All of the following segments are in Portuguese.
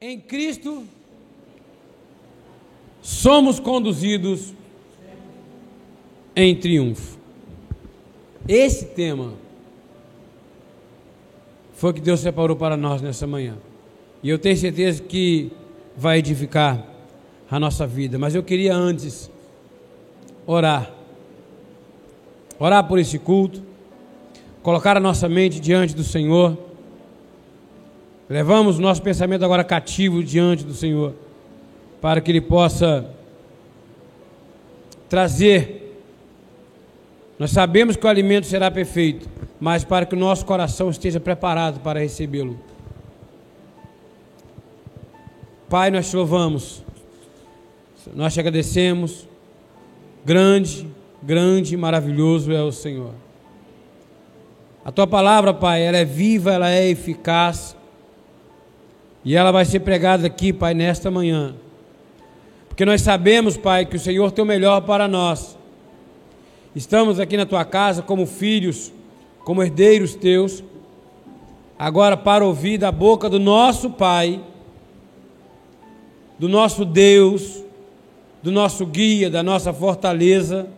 Em Cristo somos conduzidos em triunfo. Esse tema foi que Deus separou para nós nessa manhã. E eu tenho certeza que vai edificar a nossa vida. Mas eu queria antes orar. Orar por esse culto. Colocar a nossa mente diante do Senhor. Levamos o nosso pensamento agora cativo diante do Senhor. Para que Ele possa trazer. Nós sabemos que o alimento será perfeito, mas para que o nosso coração esteja preparado para recebê-lo. Pai, nós te louvamos, nós te agradecemos. Grande, grande, maravilhoso é o Senhor. A tua palavra, Pai, ela é viva, ela é eficaz. E ela vai ser pregada aqui, Pai, nesta manhã. Porque nós sabemos, Pai, que o Senhor tem o melhor para nós. Estamos aqui na tua casa como filhos, como herdeiros teus, agora para ouvir da boca do nosso Pai do nosso Deus, do nosso guia, da nossa fortaleza,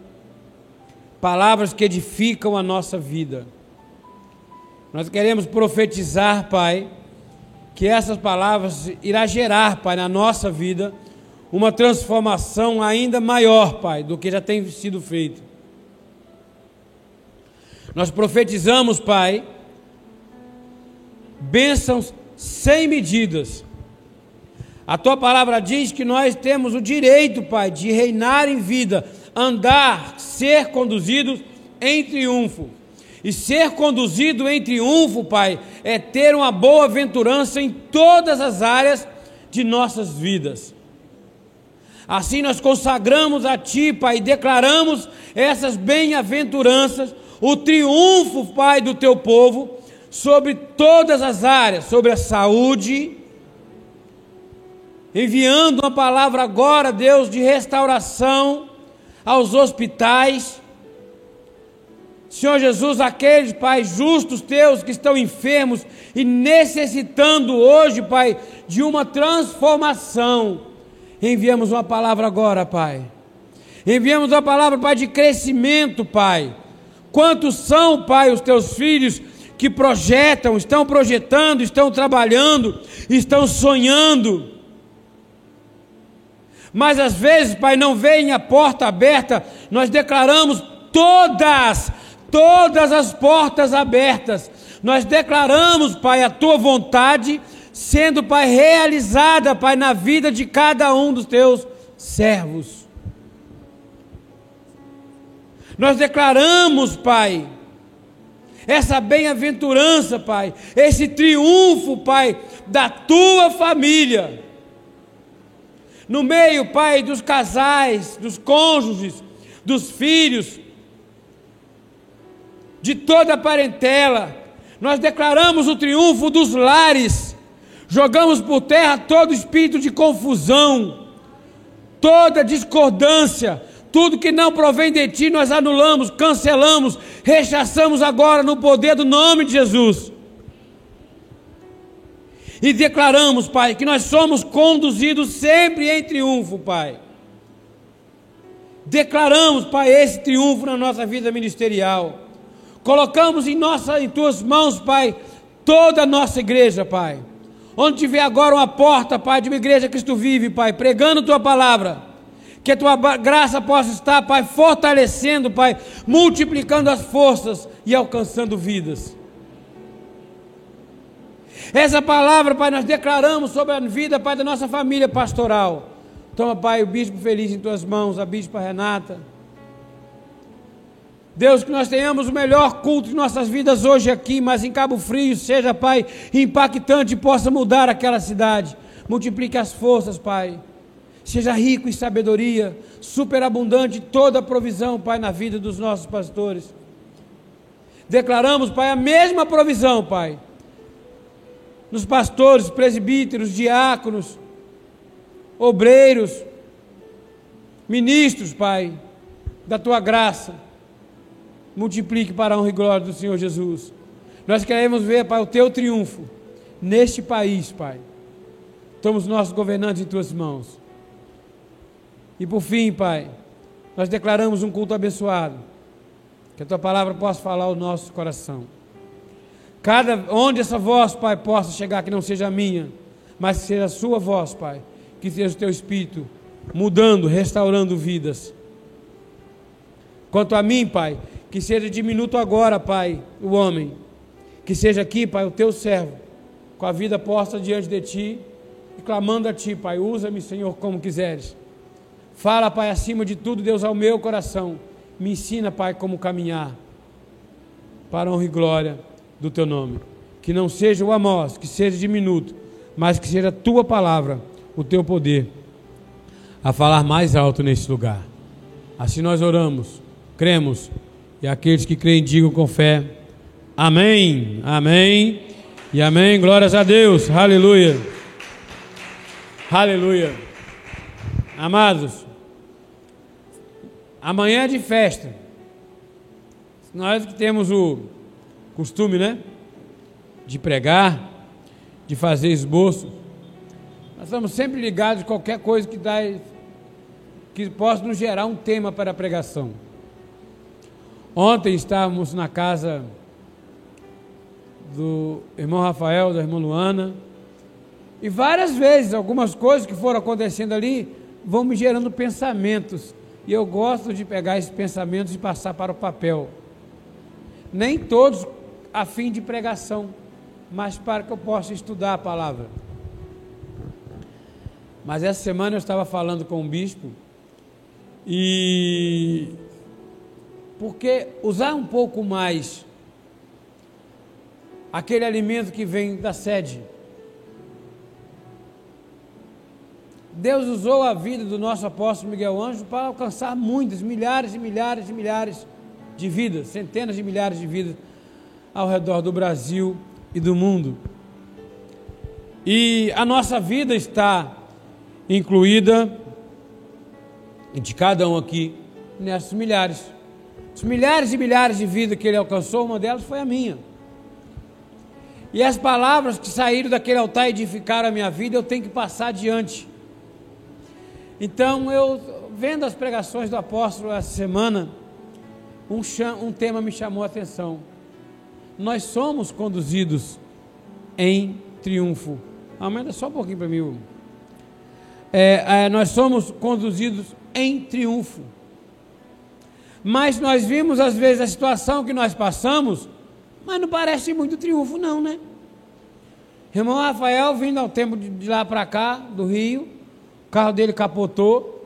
palavras que edificam a nossa vida. Nós queremos profetizar, Pai, que essas palavras irá gerar, Pai, na nossa vida uma transformação ainda maior, Pai, do que já tem sido feito. Nós profetizamos, Pai, bênçãos sem medidas a tua palavra diz que nós temos o direito, Pai, de reinar em vida, andar, ser conduzidos em triunfo. E ser conduzido em triunfo, Pai, é ter uma boa aventurança em todas as áreas de nossas vidas. Assim nós consagramos a Ti, Pai, e declaramos essas bem-aventuranças, o triunfo, Pai, do Teu povo, sobre todas as áreas, sobre a saúde, enviando uma palavra agora, Deus, de restauração aos hospitais. Senhor Jesus, aqueles, Pai, justos teus que estão enfermos e necessitando hoje, Pai, de uma transformação. Enviamos uma palavra agora, Pai. Enviamos uma palavra, Pai, de crescimento, Pai. Quantos são, Pai, os teus filhos que projetam, estão projetando, estão trabalhando, estão sonhando mas às vezes, Pai, não vem a porta aberta, nós declaramos todas, todas as portas abertas. Nós declaramos, Pai, a tua vontade sendo, Pai, realizada, Pai, na vida de cada um dos teus servos. Nós declaramos, Pai, essa bem-aventurança, Pai, esse triunfo, Pai, da tua família no meio, Pai, dos casais, dos cônjuges, dos filhos, de toda a parentela. Nós declaramos o triunfo dos lares, jogamos por terra todo espírito de confusão, toda discordância, tudo que não provém de ti, nós anulamos, cancelamos, rechaçamos agora no poder do nome de Jesus. E declaramos, Pai, que nós somos conduzidos sempre em triunfo, Pai. Declaramos, Pai, esse triunfo na nossa vida ministerial. Colocamos em, nossa, em tuas mãos, Pai, toda a nossa igreja, Pai. Onde tiver agora uma porta, Pai, de uma igreja que tu vive, Pai, pregando tua palavra. Que a tua graça possa estar, Pai, fortalecendo, Pai, multiplicando as forças e alcançando vidas. Essa palavra, Pai, nós declaramos sobre a vida, Pai, da nossa família pastoral. Toma, Pai, o bispo feliz em tuas mãos, a bispa Renata. Deus, que nós tenhamos o melhor culto de nossas vidas hoje aqui, mas em Cabo Frio seja, Pai, impactante e possa mudar aquela cidade. Multiplique as forças, Pai. Seja rico em sabedoria, superabundante toda a provisão, Pai, na vida dos nossos pastores. Declaramos, Pai, a mesma provisão, Pai nos pastores, presbíteros, diáconos, obreiros, ministros, Pai, da tua graça. Multiplique para a honra e glória do Senhor Jesus. Nós queremos ver, Pai, o teu triunfo neste país, Pai. Toma os nossos governantes em tuas mãos. E por fim, Pai, nós declaramos um culto abençoado. Que a tua palavra possa falar ao nosso coração. Cada onde essa voz, Pai, possa chegar, que não seja a minha, mas que seja a sua voz, Pai, que seja o teu espírito mudando, restaurando vidas. Quanto a mim, Pai, que seja diminuto agora, Pai, o homem, que seja aqui, Pai, o teu servo, com a vida posta diante de ti e clamando a ti, Pai, usa-me, Senhor, como quiseres. Fala, Pai, acima de tudo, Deus, ao meu coração. Me ensina, Pai, como caminhar para a honra e glória do teu nome. Que não seja o Amós, que seja diminuto, mas que seja a tua palavra, o teu poder, a falar mais alto nesse lugar. Assim nós oramos, cremos, e aqueles que creem digam com fé: Amém, Amém e Amém. Glórias a Deus, Aleluia, Aleluia. Amados, amanhã é de festa. Nós que temos o costume, né? De pregar, de fazer esboço. Nós estamos sempre ligados a qualquer coisa que dá que possa nos gerar um tema para a pregação. Ontem estávamos na casa do irmão Rafael, da irmã Luana, e várias vezes algumas coisas que foram acontecendo ali vão me gerando pensamentos, e eu gosto de pegar esses pensamentos e passar para o papel. Nem todos a fim de pregação, mas para que eu possa estudar a palavra. Mas essa semana eu estava falando com um bispo e porque usar um pouco mais aquele alimento que vem da sede. Deus usou a vida do nosso apóstolo Miguel Anjo para alcançar muitas, milhares e milhares e milhares de vidas, centenas de milhares de vidas ao redor do Brasil e do mundo. E a nossa vida está incluída, de cada um aqui, nessas milhares. Os milhares e milhares de vidas que ele alcançou, uma delas foi a minha. E as palavras que saíram daquele altar e edificaram a minha vida, eu tenho que passar adiante. Então, eu, vendo as pregações do apóstolo essa semana, um, um tema me chamou a atenção nós somos conduzidos em triunfo. Aumenta só um pouquinho para mim. É, é, nós somos conduzidos em triunfo. Mas nós vimos às vezes a situação que nós passamos, mas não parece muito triunfo, não, né? Irmão Rafael vindo ao tempo de lá para cá, do Rio, o carro dele capotou,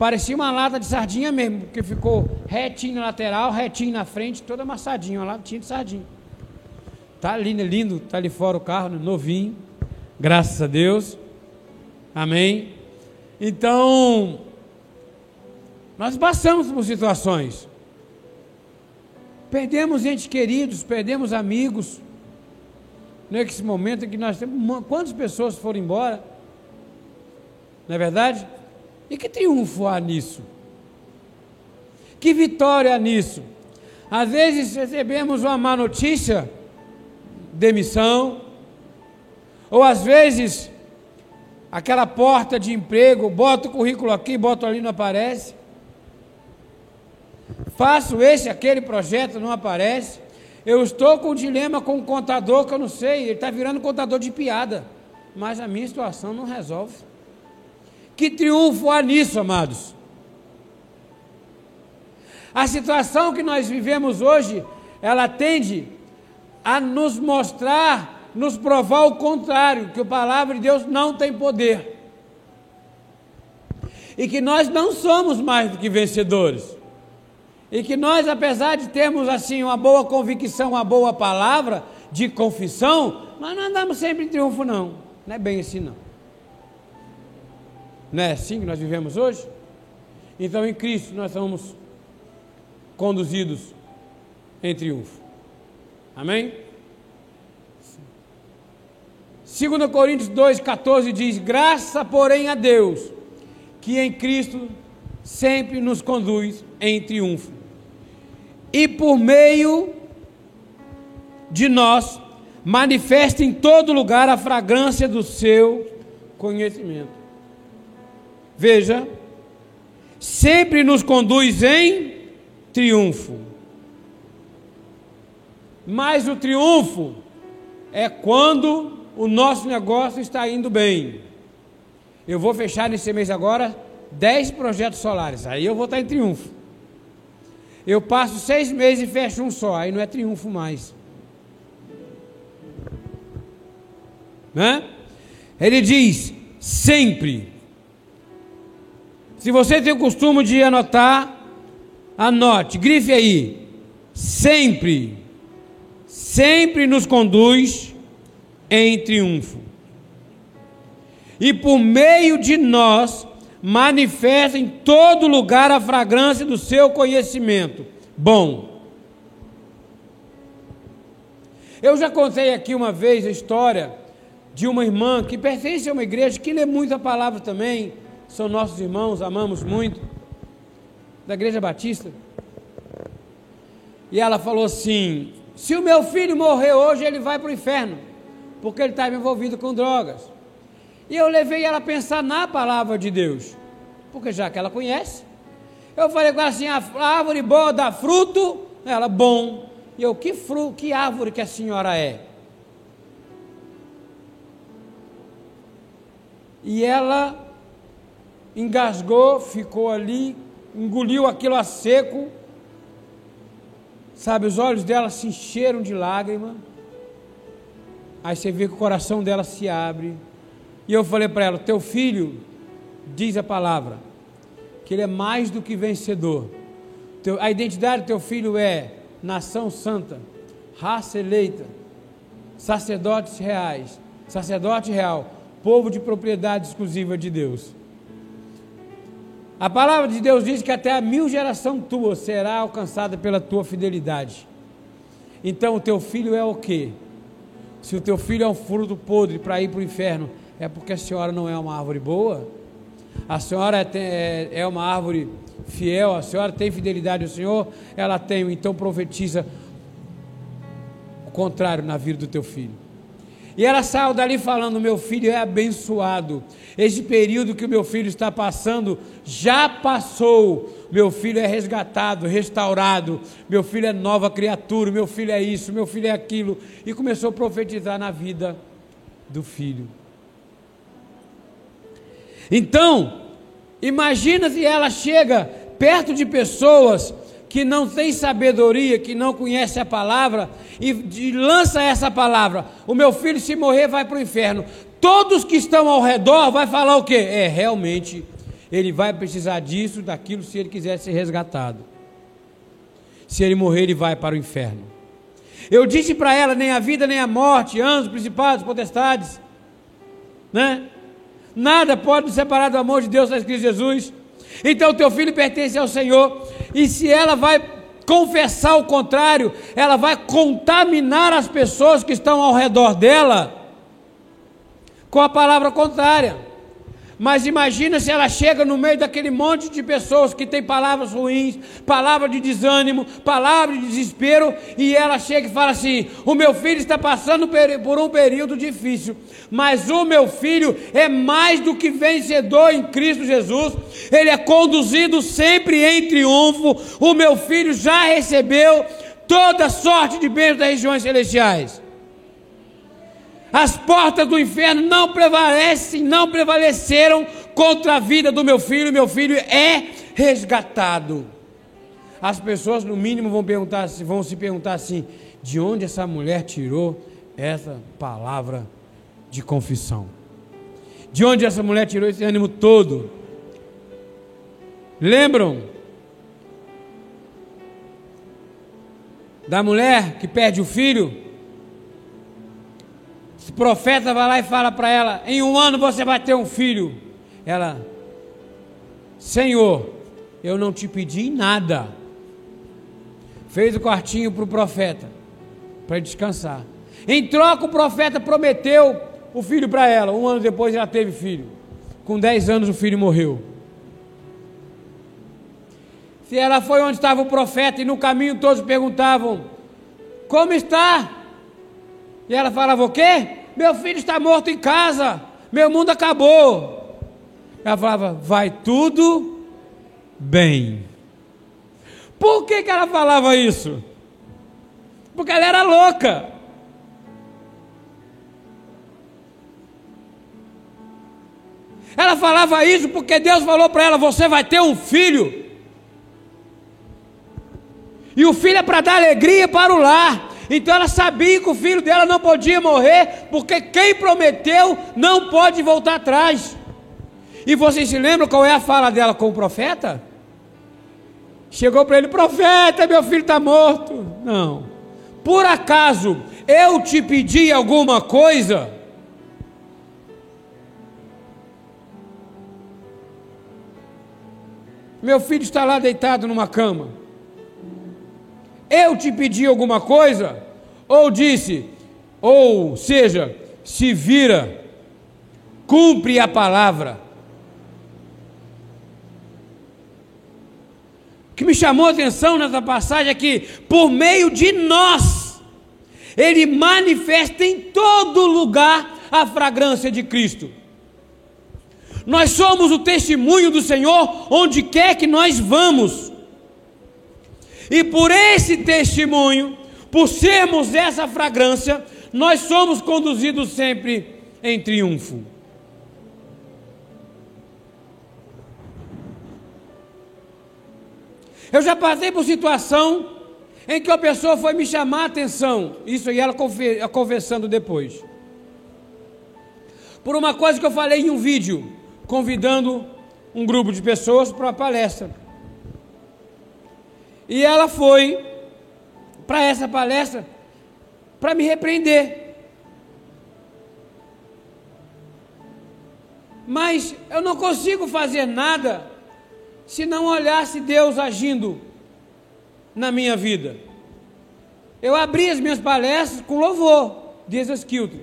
Parecia uma lata de sardinha mesmo, porque ficou retinho na lateral, retinho na frente, toda amassadinha, uma latinha de sardinha. Tá lindo, lindo, tá ali fora o carro, novinho. Graças a Deus. Amém. Então, nós passamos por situações. Perdemos entes queridos, perdemos amigos. Nesse momento em que nós temos. Quantas pessoas foram embora? Não é verdade? E que triunfo há nisso? Que vitória há nisso? Às vezes recebemos uma má notícia, demissão, ou às vezes aquela porta de emprego, bota o currículo aqui, bota ali, não aparece. Faço esse, aquele projeto, não aparece. Eu estou com um dilema com um contador que eu não sei, ele está virando contador de piada, mas a minha situação não resolve. Que triunfo há nisso, amados? A situação que nós vivemos hoje, ela tende a nos mostrar, nos provar o contrário, que a palavra de Deus não tem poder. E que nós não somos mais do que vencedores. E que nós, apesar de termos assim uma boa convicção, uma boa palavra de confissão, nós não andamos sempre em triunfo, não. Não é bem assim, não. Não é assim que nós vivemos hoje? Então, em Cristo, nós somos conduzidos em triunfo. Amém? 2 Coríntios 2,14 diz: Graça, porém, a Deus, que em Cristo sempre nos conduz em triunfo, e por meio de nós manifesta em todo lugar a fragrância do seu conhecimento. Veja, sempre nos conduz em triunfo. Mas o triunfo é quando o nosso negócio está indo bem. Eu vou fechar nesse mês agora 10 projetos solares, aí eu vou estar em triunfo. Eu passo seis meses e fecho um só, aí não é triunfo mais. Né? Ele diz: sempre. Se você tem o costume de anotar, anote, grife aí. Sempre, sempre nos conduz em triunfo. E por meio de nós, manifesta em todo lugar a fragrância do seu conhecimento. Bom. Eu já contei aqui uma vez a história de uma irmã que pertence a uma igreja que lê muito a palavra também, são nossos irmãos, amamos muito, da igreja batista. E ela falou assim: se o meu filho morrer hoje, ele vai para o inferno, porque ele estava envolvido com drogas. E eu levei ela a pensar na palavra de Deus, porque já que ela conhece, eu falei com ela assim: a árvore boa dá fruto, ela, bom. E eu, que fruto, que árvore que a senhora é? E ela engasgou, ficou ali, engoliu aquilo a seco. Sabe, os olhos dela se encheram de lágrima. Aí você vê que o coração dela se abre. E eu falei para ela: Teu filho, diz a palavra, que ele é mais do que vencedor. A identidade do teu filho é nação santa, raça eleita, sacerdotes reais, sacerdote real, povo de propriedade exclusiva de Deus. A palavra de Deus diz que até a mil geração tua será alcançada pela tua fidelidade. Então o teu filho é o quê? Se o teu filho é um fruto podre para ir para o inferno, é porque a senhora não é uma árvore boa? A senhora é, é, é uma árvore fiel? A senhora tem fidelidade ao Senhor? Ela tem, então profetiza o contrário na vida do teu filho. E ela saiu dali falando: Meu filho é abençoado. Esse período que o meu filho está passando já passou. Meu filho é resgatado, restaurado. Meu filho é nova criatura. Meu filho é isso, meu filho é aquilo. E começou a profetizar na vida do filho. Então, imagina se ela chega perto de pessoas que não tem sabedoria, que não conhece a palavra, e, e lança essa palavra: o meu filho, se morrer, vai para o inferno. Todos que estão ao redor vai falar o quê? É, realmente, ele vai precisar disso, daquilo, se ele quiser ser resgatado. Se ele morrer, ele vai para o inferno. Eu disse para ela: nem a vida, nem a morte, anjos, principados, potestades, né? Nada pode nos separar do amor de Deus, está escrito Jesus. Então, teu filho pertence ao Senhor, e se ela vai confessar o contrário, ela vai contaminar as pessoas que estão ao redor dela com a palavra contrária. Mas imagina se ela chega no meio daquele monte de pessoas que tem palavras ruins, palavra de desânimo, palavra de desespero, e ela chega e fala assim: O meu filho está passando por um período difícil, mas o meu filho é mais do que vencedor em Cristo Jesus, ele é conduzido sempre em triunfo. O meu filho já recebeu toda sorte de bens das regiões celestiais. As portas do inferno não prevalecem, não prevaleceram contra a vida do meu filho. Meu filho é resgatado. As pessoas, no mínimo, vão, perguntar, vão se perguntar assim: de onde essa mulher tirou essa palavra de confissão? De onde essa mulher tirou esse ânimo todo? Lembram da mulher que perde o filho? O profeta vai lá e fala para ela: Em um ano você vai ter um filho. Ela, Senhor, eu não te pedi nada. Fez o quartinho para o profeta, para descansar. Em troca, o profeta prometeu o filho para ela. Um ano depois ela teve filho. Com 10 anos o filho morreu. Se ela foi onde estava o profeta e no caminho todos perguntavam: Como está? E ela falava: O quê? Meu filho está morto em casa. meu mundo acabou. Ela falava: vai tudo bem. Por que, que ela falava isso? Porque ela era louca. Ela falava isso porque Deus falou para ela: você vai ter um filho. E o filho é para dar alegria para o lar. Então ela sabia que o filho dela não podia morrer, porque quem prometeu não pode voltar atrás. E vocês se lembram qual é a fala dela com o profeta? Chegou para ele: profeta, meu filho está morto. Não. Por acaso eu te pedi alguma coisa? Meu filho está lá deitado numa cama. Eu te pedi alguma coisa? Ou disse, ou seja, se vira, cumpre a palavra. O que me chamou a atenção nessa passagem é que, por meio de nós, Ele manifesta em todo lugar a fragrância de Cristo. Nós somos o testemunho do Senhor onde quer que nós vamos. E por esse testemunho, por sermos essa fragrância, nós somos conduzidos sempre em triunfo. Eu já passei por situação em que a pessoa foi me chamar a atenção, isso aí ela conversando depois, por uma coisa que eu falei em um vídeo convidando um grupo de pessoas para uma palestra. E ela foi para essa palestra para me repreender. Mas eu não consigo fazer nada se não olhasse Deus agindo na minha vida. Eu abri as minhas palestras com louvor, diz Skilton.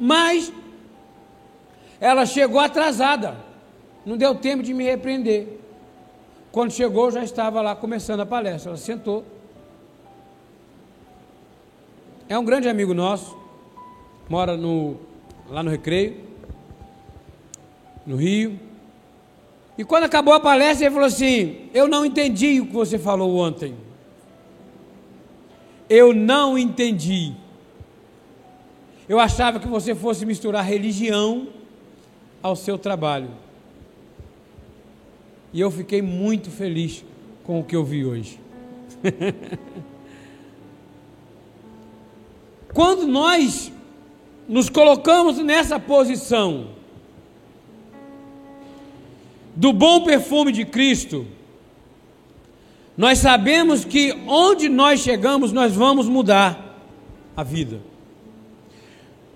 Mas ela chegou atrasada, não deu tempo de me repreender. Quando chegou, já estava lá começando a palestra. Ela sentou. É um grande amigo nosso, mora no, lá no Recreio, no Rio. E quando acabou a palestra, ele falou assim: Eu não entendi o que você falou ontem. Eu não entendi. Eu achava que você fosse misturar religião ao seu trabalho. E eu fiquei muito feliz com o que eu vi hoje. Quando nós nos colocamos nessa posição do bom perfume de Cristo, nós sabemos que onde nós chegamos, nós vamos mudar a vida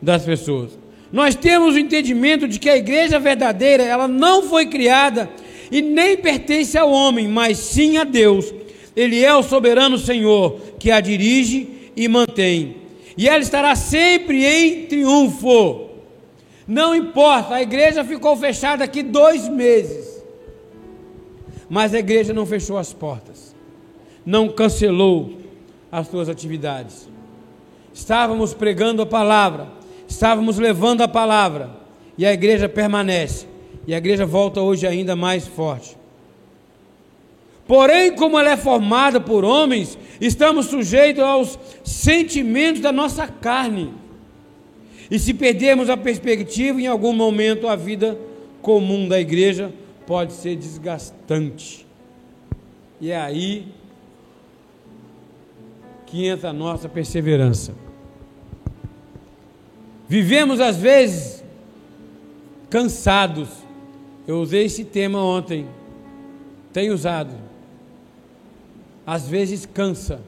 das pessoas nós temos o entendimento de que a igreja verdadeira, ela não foi criada e nem pertence ao homem, mas sim a Deus. Ele é o soberano Senhor que a dirige e mantém. E ela estará sempre em triunfo. Não importa, a igreja ficou fechada aqui dois meses. Mas a igreja não fechou as portas. Não cancelou as suas atividades. Estávamos pregando a palavra estávamos levando a palavra e a igreja permanece. E a igreja volta hoje ainda mais forte. Porém, como ela é formada por homens, estamos sujeitos aos sentimentos da nossa carne. E se perdermos a perspectiva, em algum momento a vida comum da igreja pode ser desgastante. E é aí que entra a nossa perseverança. Vivemos às vezes cansados. Eu usei esse tema ontem. Tenho usado. Às vezes cansa.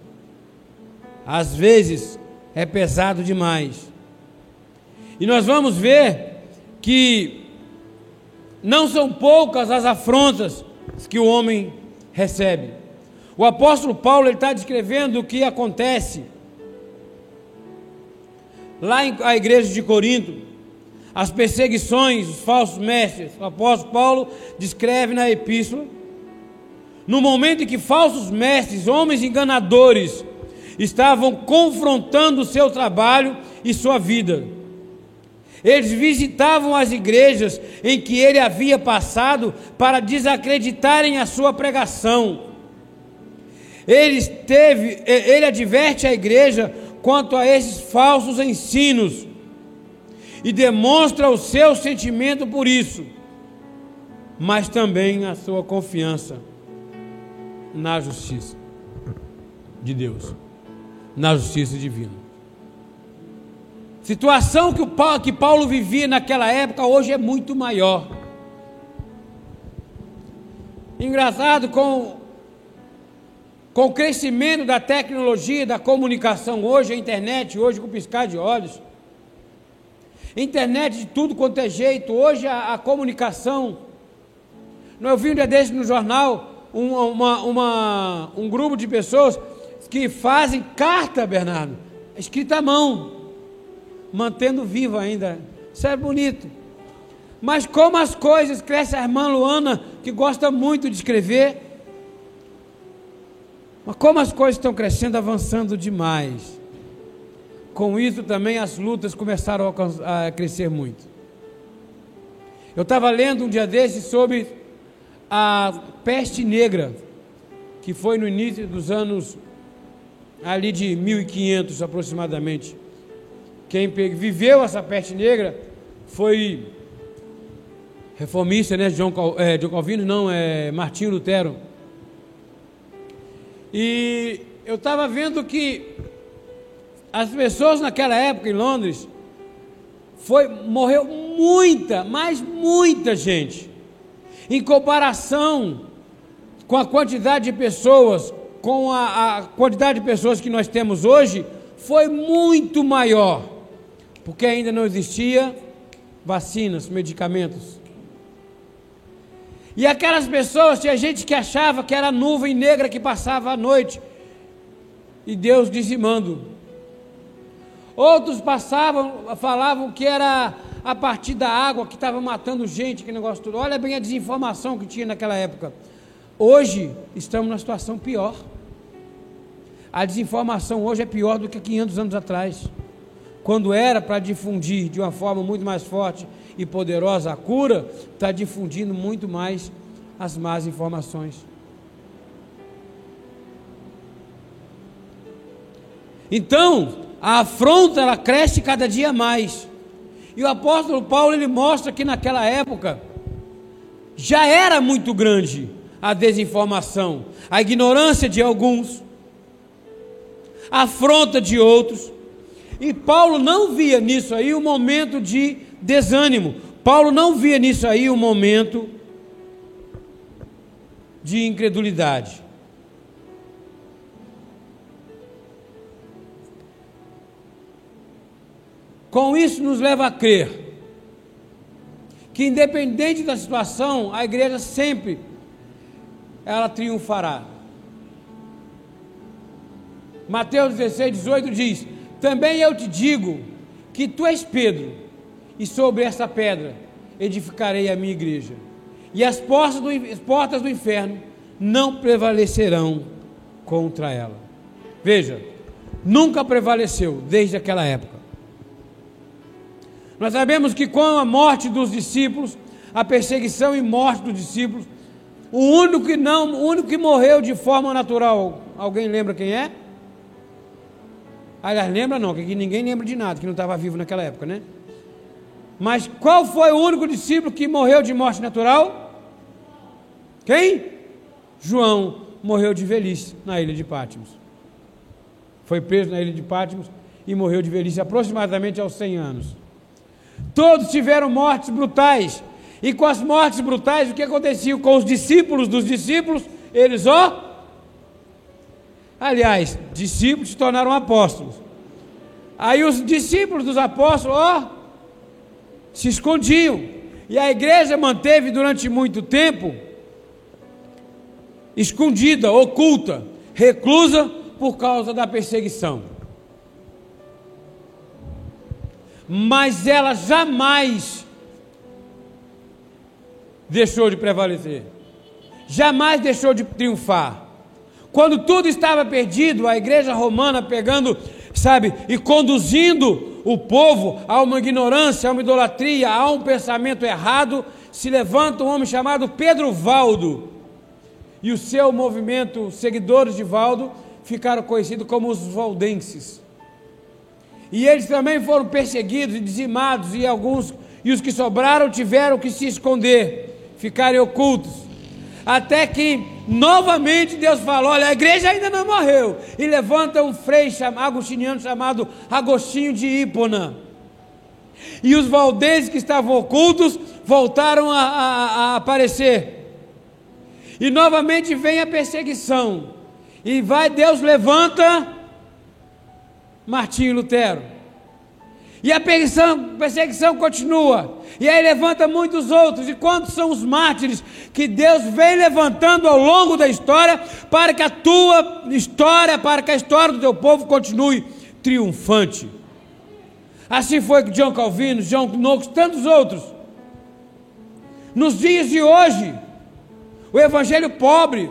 Às vezes é pesado demais. E nós vamos ver que não são poucas as afrontas que o homem recebe. O apóstolo Paulo está descrevendo o que acontece lá em a igreja de Corinto, as perseguições, os falsos mestres, o apóstolo Paulo descreve na epístola, no momento em que falsos mestres, homens enganadores, estavam confrontando o seu trabalho e sua vida. Eles visitavam as igrejas em que ele havia passado para desacreditarem a sua pregação. Ele, teve, ele adverte a igreja quanto a esses falsos ensinos e demonstra o seu sentimento por isso, mas também a sua confiança na justiça de Deus, na justiça divina. Situação que, o Paulo, que Paulo vivia naquela época hoje é muito maior. Engraçado com, com o crescimento da tecnologia, da comunicação hoje, a internet, hoje com piscar de olhos. Internet de tudo quanto é jeito, hoje a, a comunicação. Eu vi um dia desse no jornal um, uma, uma, um grupo de pessoas que fazem carta, Bernardo, escrita à mão mantendo vivo ainda. Isso é bonito. Mas como as coisas crescem, a irmã Luana, que gosta muito de escrever, mas como as coisas estão crescendo, avançando demais. Com isso também as lutas começaram a, crescer muito. Eu estava lendo um dia desses sobre a peste negra, que foi no início dos anos ali de 1500 aproximadamente. Quem viveu essa peste negra foi reformista, né? John, é, John Calvino, não, é Martinho Lutero. E eu estava vendo que as pessoas naquela época em Londres foi morreu muita, mas muita gente. Em comparação com a quantidade de pessoas, com a, a quantidade de pessoas que nós temos hoje, foi muito maior porque ainda não existia vacinas, medicamentos. E aquelas pessoas, tinha gente que achava que era nuvem negra que passava à noite, e Deus dizimando. Outros passavam, falavam que era a partir da água que estava matando gente, que negócio tudo. Olha bem a desinformação que tinha naquela época. Hoje estamos numa situação pior. A desinformação hoje é pior do que 500 anos atrás quando era para difundir de uma forma muito mais forte e poderosa a cura, está difundindo muito mais as más informações. Então, a afronta ela cresce cada dia mais. E o apóstolo Paulo ele mostra que naquela época já era muito grande a desinformação, a ignorância de alguns, a afronta de outros, e Paulo não via nisso aí um momento de desânimo. Paulo não via nisso aí um momento de incredulidade. Com isso nos leva a crer que independente da situação, a igreja sempre ela triunfará. Mateus 16, 18 diz: também eu te digo que tu és Pedro, e sobre essa pedra edificarei a minha igreja, e as portas do, as portas do inferno não prevalecerão contra ela. Veja, nunca prevaleceu desde aquela época. Nós sabemos que com a morte dos discípulos, a perseguição e morte dos discípulos, o único que não, o único que morreu de forma natural, alguém lembra quem é? Aliás, lembra não, que ninguém lembra de nada, que não estava vivo naquela época, né? Mas qual foi o único discípulo que morreu de morte natural? Quem? João morreu de velhice na ilha de Pátimos. Foi preso na ilha de Pátimos e morreu de velhice aproximadamente aos 100 anos. Todos tiveram mortes brutais. E com as mortes brutais, o que acontecia com os discípulos dos discípulos? Eles, ó, Aliás, discípulos se tornaram apóstolos. Aí os discípulos dos apóstolos, ó, se escondiam. E a igreja manteve durante muito tempo escondida, oculta, reclusa por causa da perseguição. Mas ela jamais deixou de prevalecer, jamais deixou de triunfar. Quando tudo estava perdido, a igreja romana pegando, sabe, e conduzindo o povo a uma ignorância, a uma idolatria, a um pensamento errado, se levanta um homem chamado Pedro Valdo. E o seu movimento, seguidores de Valdo, ficaram conhecidos como os valdenses. E eles também foram perseguidos e dizimados, e alguns, e os que sobraram tiveram que se esconder, ficarem ocultos. Até que novamente Deus falou: olha, a igreja ainda não morreu. E levanta um frei agostiniano chamado Agostinho de Hipona. E os valdenses que estavam ocultos voltaram a, a, a aparecer. E novamente vem a perseguição. E vai, Deus levanta Martinho Lutero. E a perseguição, perseguição continua. E aí levanta muitos outros. E quantos são os mártires que Deus vem levantando ao longo da história para que a tua história, para que a história do teu povo continue triunfante? Assim foi com John Calvino, John Knox, tantos outros. Nos dias de hoje, o evangelho pobre,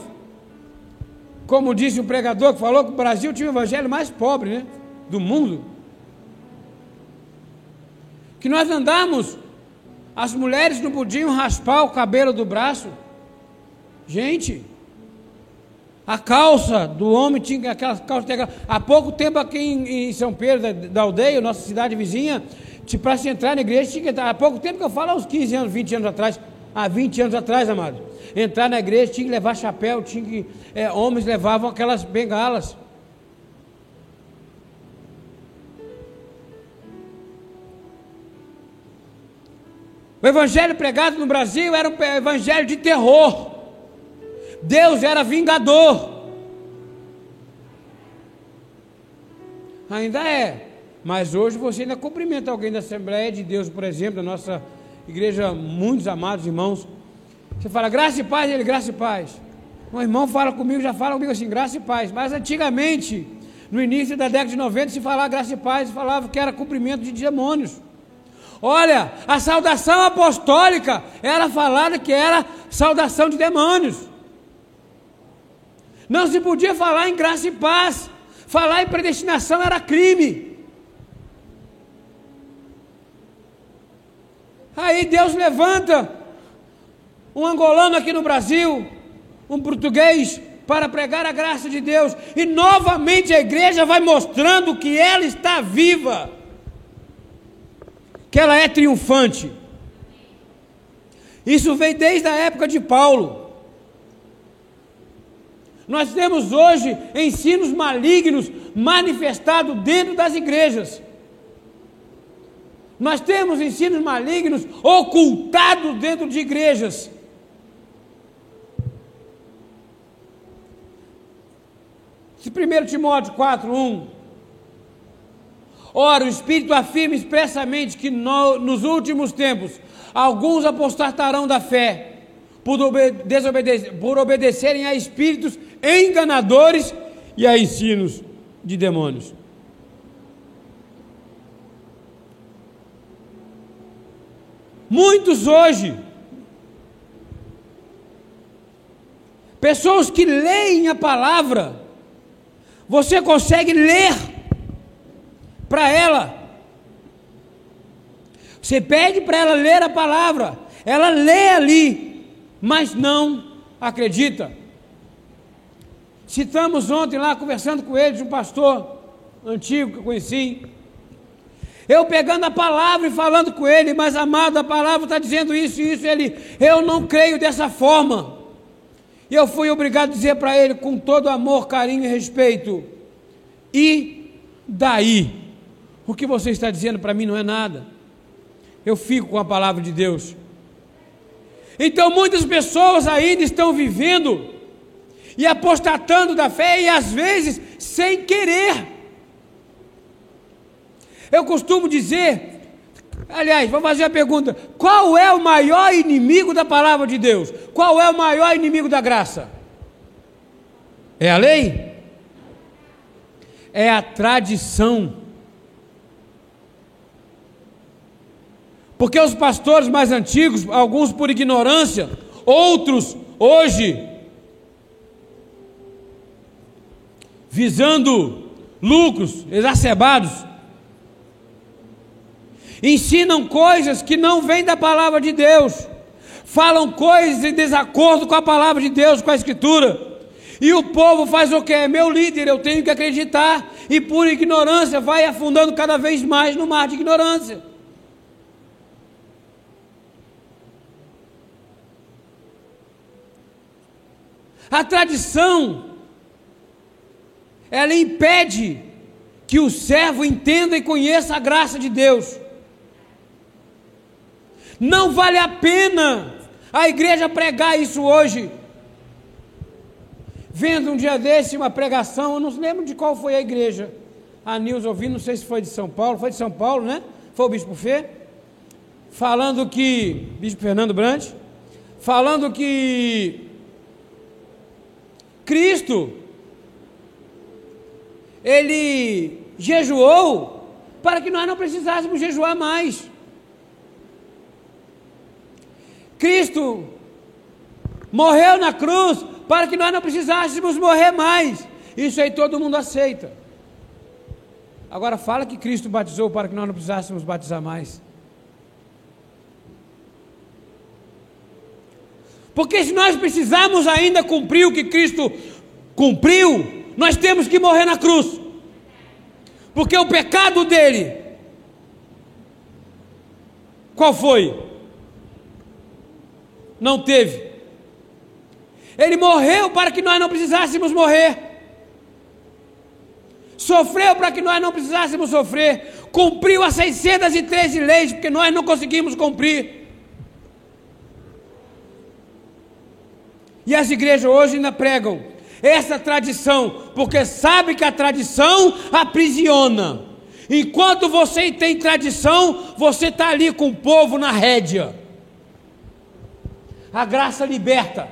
como disse um pregador que falou que o Brasil tinha o evangelho mais pobre, né? Do mundo. Que nós andamos, as mulheres não podiam raspar o cabelo do braço. Gente, a calça do homem tinha aquela calça. Há pouco tempo aqui em, em São Pedro, da, da, aldeia, nossa cidade vizinha, para se entrar na igreja, tinha que entrar. Há pouco tempo que eu falo, há uns 15 anos, 20 anos atrás, há 20 anos atrás, amado. Entrar na igreja tinha que levar chapéu, tinha que. É, homens levavam aquelas bengalas. O evangelho pregado no Brasil era um evangelho de terror. Deus era vingador. Ainda é. Mas hoje você ainda cumprimenta alguém da Assembleia de Deus, por exemplo, da nossa igreja, muitos amados irmãos. Você fala graça e paz, ele graça e paz. Um irmão fala comigo, já fala comigo assim, graça e paz. Mas antigamente, no início da década de 90, se falava graça e paz, falava que era cumprimento de demônios. Olha, a saudação apostólica era falada que era saudação de demônios. Não se podia falar em graça e paz. Falar em predestinação era crime. Aí Deus levanta um angolano aqui no Brasil, um português, para pregar a graça de Deus, e novamente a igreja vai mostrando que ela está viva que ela é triunfante. Isso vem desde a época de Paulo. Nós temos hoje ensinos malignos manifestados dentro das igrejas. Nós temos ensinos malignos ocultados dentro de igrejas. Se 1 Timóteo 4, 1 Ora, o Espírito afirma expressamente que no, nos últimos tempos alguns apostatarão da fé por, desobedecer, por obedecerem a espíritos enganadores e a ensinos de demônios. Muitos hoje, pessoas que leem a palavra, você consegue ler para ela. Você pede para ela ler a palavra, ela lê ali, mas não acredita. Citamos ontem lá, conversando com eles, um pastor antigo que eu conheci. Eu pegando a palavra e falando com ele, mas amado, a palavra está dizendo isso e isso. Ele, eu não creio dessa forma. E eu fui obrigado a dizer para ele, com todo amor, carinho e respeito: e daí? O que você está dizendo para mim não é nada. Eu fico com a palavra de Deus. Então muitas pessoas ainda estão vivendo e apostatando da fé e às vezes sem querer. Eu costumo dizer, aliás, vou fazer a pergunta: qual é o maior inimigo da palavra de Deus? Qual é o maior inimigo da graça? É a lei? É a tradição. Porque os pastores mais antigos, alguns por ignorância, outros hoje visando lucros exacerbados, ensinam coisas que não vêm da palavra de Deus, falam coisas em desacordo com a palavra de Deus, com a Escritura. E o povo faz o que? É meu líder, eu tenho que acreditar, e por ignorância vai afundando cada vez mais no mar de ignorância. A tradição, ela impede que o servo entenda e conheça a graça de Deus. Não vale a pena a igreja pregar isso hoje. Vendo um dia desse uma pregação, eu não lembro de qual foi a igreja. A Nils ouvindo, não sei se foi de São Paulo, foi de São Paulo, né? Foi o Bispo Fê, falando que, Bispo Fernando Brant, falando que Cristo, ele jejuou para que nós não precisássemos jejuar mais. Cristo morreu na cruz para que nós não precisássemos morrer mais. Isso aí todo mundo aceita. Agora fala que Cristo batizou para que nós não precisássemos batizar mais. Porque se nós precisarmos ainda cumprir o que Cristo cumpriu, nós temos que morrer na cruz. Porque o pecado dele, qual foi? Não teve. Ele morreu para que nós não precisássemos morrer. Sofreu para que nós não precisássemos sofrer. Cumpriu as 613 leis, porque nós não conseguimos cumprir. E as igrejas hoje ainda pregam essa tradição, porque sabe que a tradição aprisiona. Enquanto você tem tradição, você está ali com o povo na rédea. A graça liberta.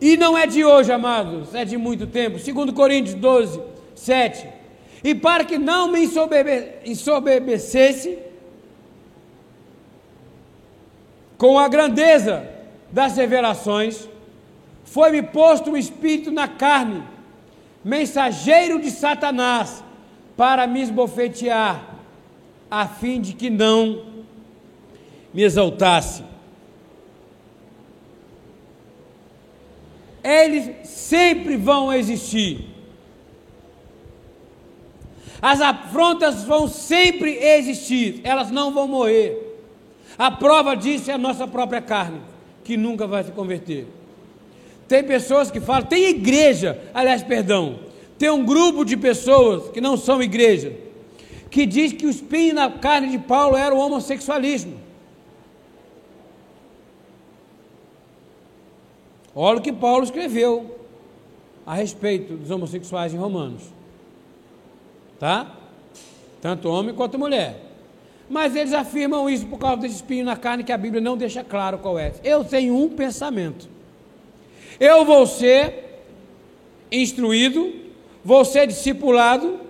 E não é de hoje, amados, é de muito tempo. 2 Coríntios 12, 7. E para que não me ensoberbecesse com a grandeza das revelações, foi-me posto um espírito na carne, mensageiro de Satanás, para me esbofetear, a fim de que não me exaltasse. eles sempre vão existir. As afrontas vão sempre existir, elas não vão morrer. A prova disso é a nossa própria carne, que nunca vai se converter. Tem pessoas que falam, tem igreja, aliás, perdão, tem um grupo de pessoas que não são igreja, que diz que o espinho na carne de Paulo era o homossexualismo. Olha o que Paulo escreveu a respeito dos homossexuais em Romanos. Tá? Tanto homem quanto mulher. Mas eles afirmam isso por causa desse espinho na carne que a Bíblia não deixa claro qual é. Eu tenho um pensamento. Eu vou ser instruído, vou ser discipulado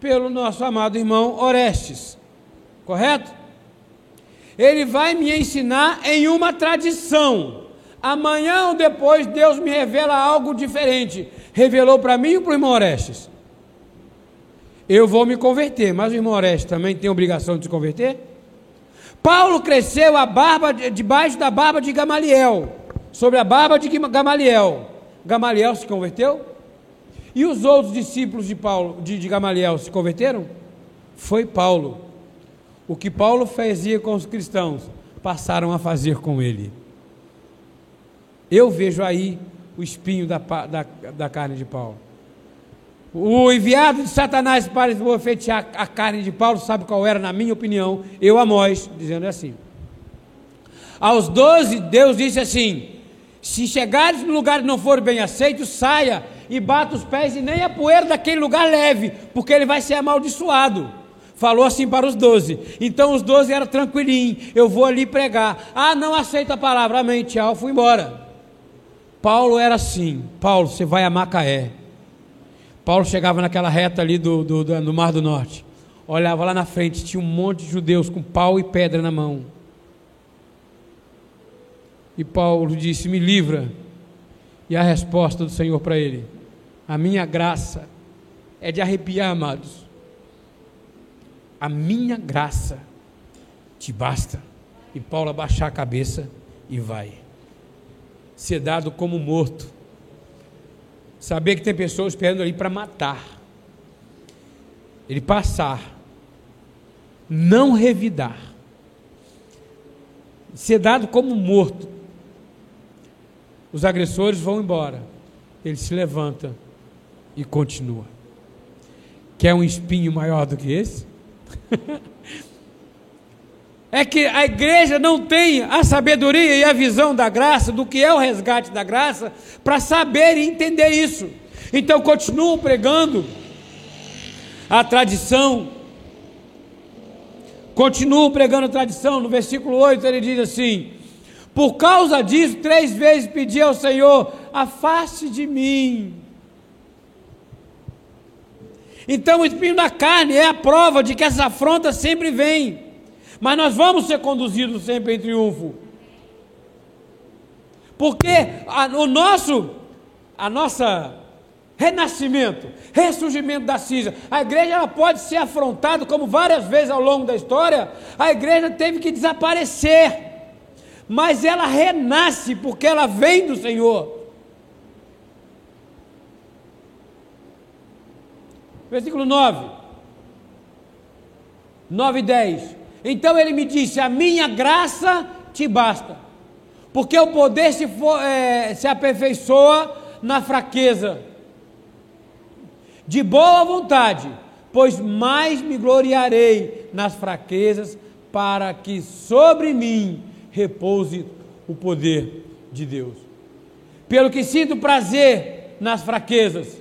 pelo nosso amado irmão Orestes. Correto? Ele vai me ensinar em uma tradição Amanhã ou depois Deus me revela algo diferente. Revelou para mim e para o irmão Orestes. Eu vou me converter, mas o irmão Orestes também tem obrigação de se converter? Paulo cresceu a barba debaixo da barba de Gamaliel, sobre a barba de Gamaliel. Gamaliel se converteu? E os outros discípulos de Paulo, de, de Gamaliel, se converteram? Foi Paulo. O que Paulo fazia com os cristãos, passaram a fazer com ele. Eu vejo aí o espinho da, da, da carne de Paulo. O enviado de Satanás para esbofetear a carne de Paulo, sabe qual era, na minha opinião? Eu, Amós, dizendo assim. Aos doze, Deus disse assim: Se chegares no lugar e não for bem aceito, saia e bata os pés e nem a poeira daquele lugar leve, porque ele vai ser amaldiçoado. Falou assim para os doze. Então os doze eram tranquilinhos. Eu vou ali pregar. Ah, não aceita a palavra. Amém. Tchau, fui embora. Paulo era assim: Paulo, você vai a Macaé. Paulo chegava naquela reta ali do, do, do, do Mar do Norte, olhava lá na frente, tinha um monte de judeus com pau e pedra na mão. E Paulo disse: Me livra. E a resposta do Senhor para ele: A minha graça é de arrepiar, amados. A minha graça te basta. E Paulo abaixar a cabeça e vai. Ser dado como morto. Saber que tem pessoas esperando ali para matar. Ele passar. Não revidar. Ser dado como morto. Os agressores vão embora. Ele se levanta e continua. Quer um espinho maior do que esse? é que a igreja não tem a sabedoria e a visão da graça, do que é o resgate da graça, para saber e entender isso. Então continuam pregando a tradição, continuam pregando a tradição. No versículo 8 ele diz assim: Por causa disso, três vezes pedi ao Senhor: afaste de mim então o espinho da carne é a prova de que essa afronta sempre vem. Mas nós vamos ser conduzidos sempre em triunfo. Porque a, o nosso, a nossa renascimento, ressurgimento da cinza, a igreja ela pode ser afrontada como várias vezes ao longo da história, a igreja teve que desaparecer. Mas ela renasce porque ela vem do Senhor. Versículo 9. 9 e 10. Então ele me disse: A minha graça te basta, porque o poder se, for, é, se aperfeiçoa na fraqueza. De boa vontade, pois mais me gloriarei nas fraquezas, para que sobre mim repouse o poder de Deus. Pelo que sinto prazer nas fraquezas,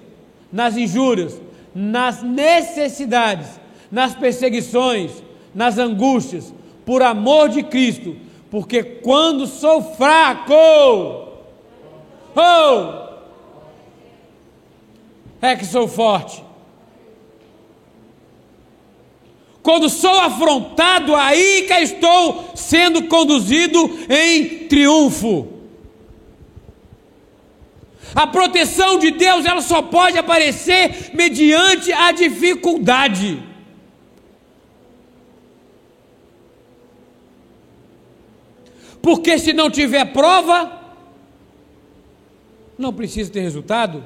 nas injúrias, nas necessidades, nas perseguições, nas angústias, por amor de Cristo, porque quando sou fraco, oh, é que sou forte. Quando sou afrontado, aí que estou sendo conduzido em triunfo. A proteção de Deus ela só pode aparecer mediante a dificuldade. Porque se não tiver prova, não precisa ter resultado.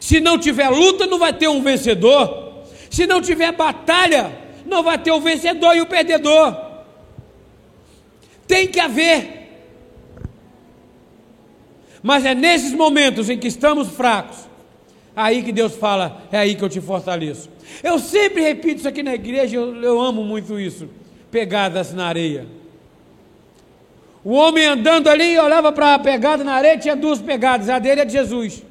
Se não tiver luta, não vai ter um vencedor. Se não tiver batalha, não vai ter o vencedor e o perdedor. Tem que haver mas é nesses momentos em que estamos fracos, aí que Deus fala, é aí que eu te fortaleço. Eu sempre repito isso aqui na igreja, eu, eu amo muito isso. Pegadas na areia. O homem andando ali, olhava para a pegada na areia, tinha duas pegadas, a dele é de Jesus.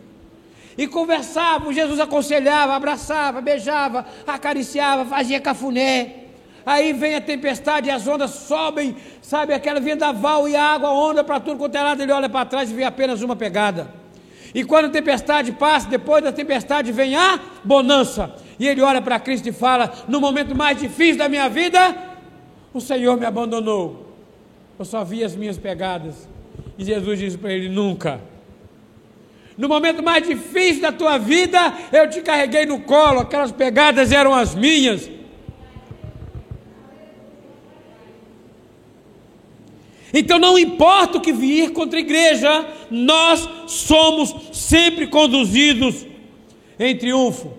E conversava, Jesus aconselhava, abraçava, beijava, acariciava, fazia cafuné aí vem a tempestade e as ondas sobem, sabe, aquela vendaval e a água, a onda para tudo quanto é lado, ele olha para trás e vê apenas uma pegada. E quando a tempestade passa, depois da tempestade vem a bonança. E ele olha para Cristo e fala: No momento mais difícil da minha vida, o Senhor me abandonou. Eu só vi as minhas pegadas. E Jesus disse para ele: Nunca. No momento mais difícil da tua vida, eu te carreguei no colo, aquelas pegadas eram as minhas. Então não importa o que vir contra a igreja, nós somos sempre conduzidos em triunfo.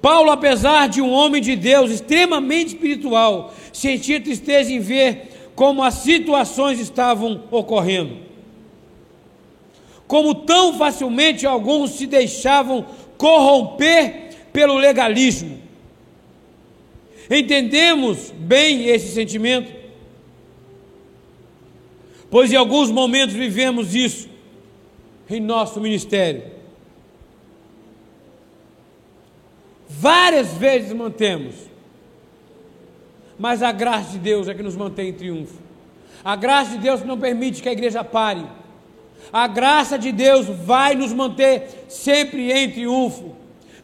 Paulo, apesar de um homem de Deus extremamente espiritual, sentia tristeza em ver como as situações estavam ocorrendo. Como tão facilmente alguns se deixavam corromper pelo legalismo Entendemos bem esse sentimento? Pois em alguns momentos vivemos isso em nosso ministério. Várias vezes mantemos, mas a graça de Deus é que nos mantém em triunfo. A graça de Deus não permite que a igreja pare. A graça de Deus vai nos manter sempre em triunfo.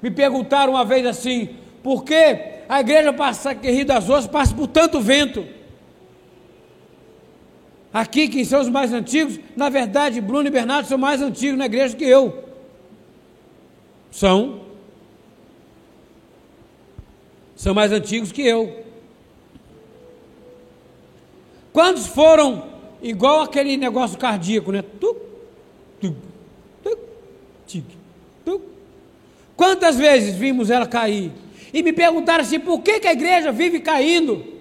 Me perguntaram uma vez assim: por que a igreja passa, que Rio das Ostras passa por tanto vento. Aqui, que são os mais antigos, na verdade, Bruno e Bernardo são mais antigos na igreja que eu. São. São mais antigos que eu. Quantos foram igual aquele negócio cardíaco, né? Tuc, tuc, tuc, tic, tuc. Quantas vezes vimos ela cair? E me perguntaram assim: por que, que a igreja vive caindo?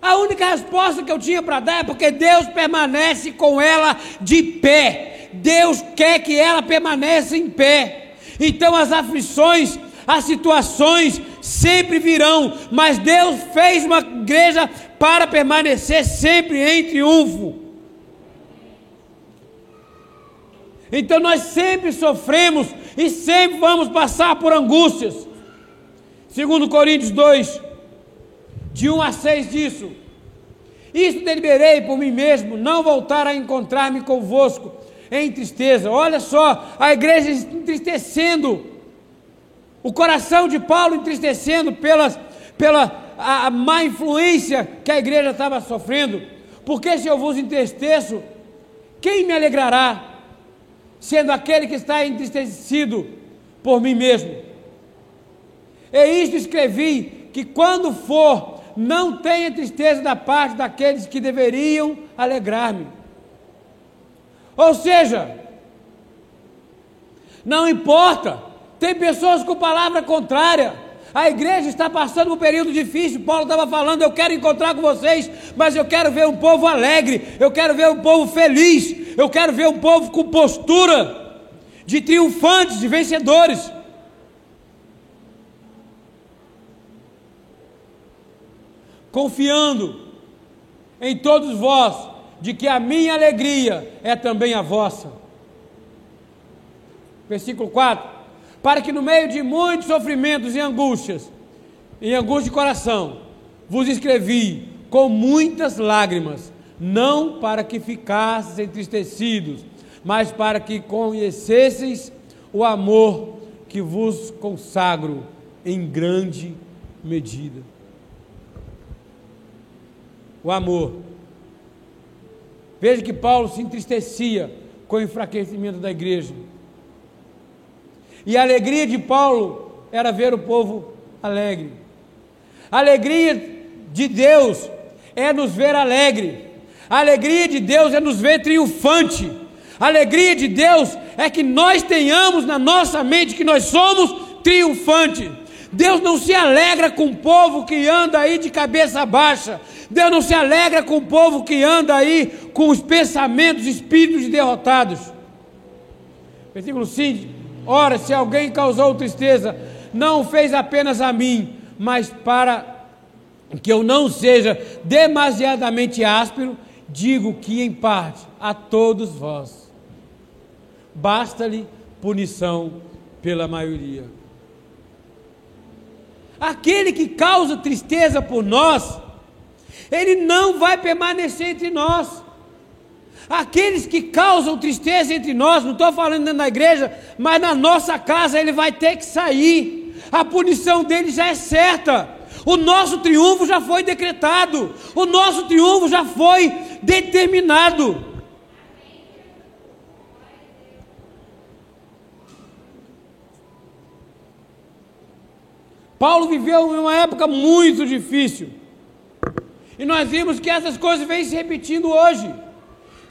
A única resposta que eu tinha para dar é porque Deus permanece com ela de pé. Deus quer que ela permaneça em pé. Então as aflições, as situações sempre virão, mas Deus fez uma igreja para permanecer sempre em triunfo. Então nós sempre sofremos e sempre vamos passar por angústias. Segundo Coríntios 2, de 1 a 6 disso. Isto deliberei por mim mesmo, não voltar a encontrar-me convosco em tristeza. Olha só, a igreja entristecendo, o coração de Paulo entristecendo pelas, pela a, a má influência que a igreja estava sofrendo. Porque se eu vos entristeço, quem me alegrará? Sendo aquele que está entristecido por mim mesmo. E isto escrevi: que quando for, não tenha tristeza da parte daqueles que deveriam alegrar-me. Ou seja, não importa, tem pessoas com palavra contrária. A igreja está passando um período difícil. Paulo estava falando: Eu quero encontrar com vocês, mas eu quero ver um povo alegre, eu quero ver um povo feliz, eu quero ver um povo com postura de triunfantes, de vencedores. Confiando em todos vós, de que a minha alegria é também a vossa. Versículo 4 para que no meio de muitos sofrimentos e angústias, em angústia de coração, vos escrevi com muitas lágrimas, não para que ficasseis entristecidos, mas para que conhecesseis o amor que vos consagro em grande medida. O amor. Veja que Paulo se entristecia com o enfraquecimento da igreja. E a alegria de Paulo era ver o povo alegre. A alegria de Deus é nos ver alegre. A alegria de Deus é nos ver triunfante. A alegria de Deus é que nós tenhamos na nossa mente que nós somos triunfantes. Deus não se alegra com o povo que anda aí de cabeça baixa. Deus não se alegra com o povo que anda aí com os pensamentos, espíritos de derrotados. Versículo 5. Ora, se alguém causou tristeza, não fez apenas a mim, mas para que eu não seja demasiadamente áspero, digo que em parte a todos vós. Basta-lhe punição pela maioria. Aquele que causa tristeza por nós, ele não vai permanecer entre nós. Aqueles que causam tristeza entre nós, não estou falando dentro da igreja, mas na nossa casa ele vai ter que sair. A punição dele já é certa. O nosso triunfo já foi decretado. O nosso triunfo já foi determinado. Paulo viveu em uma época muito difícil. E nós vimos que essas coisas vêm se repetindo hoje.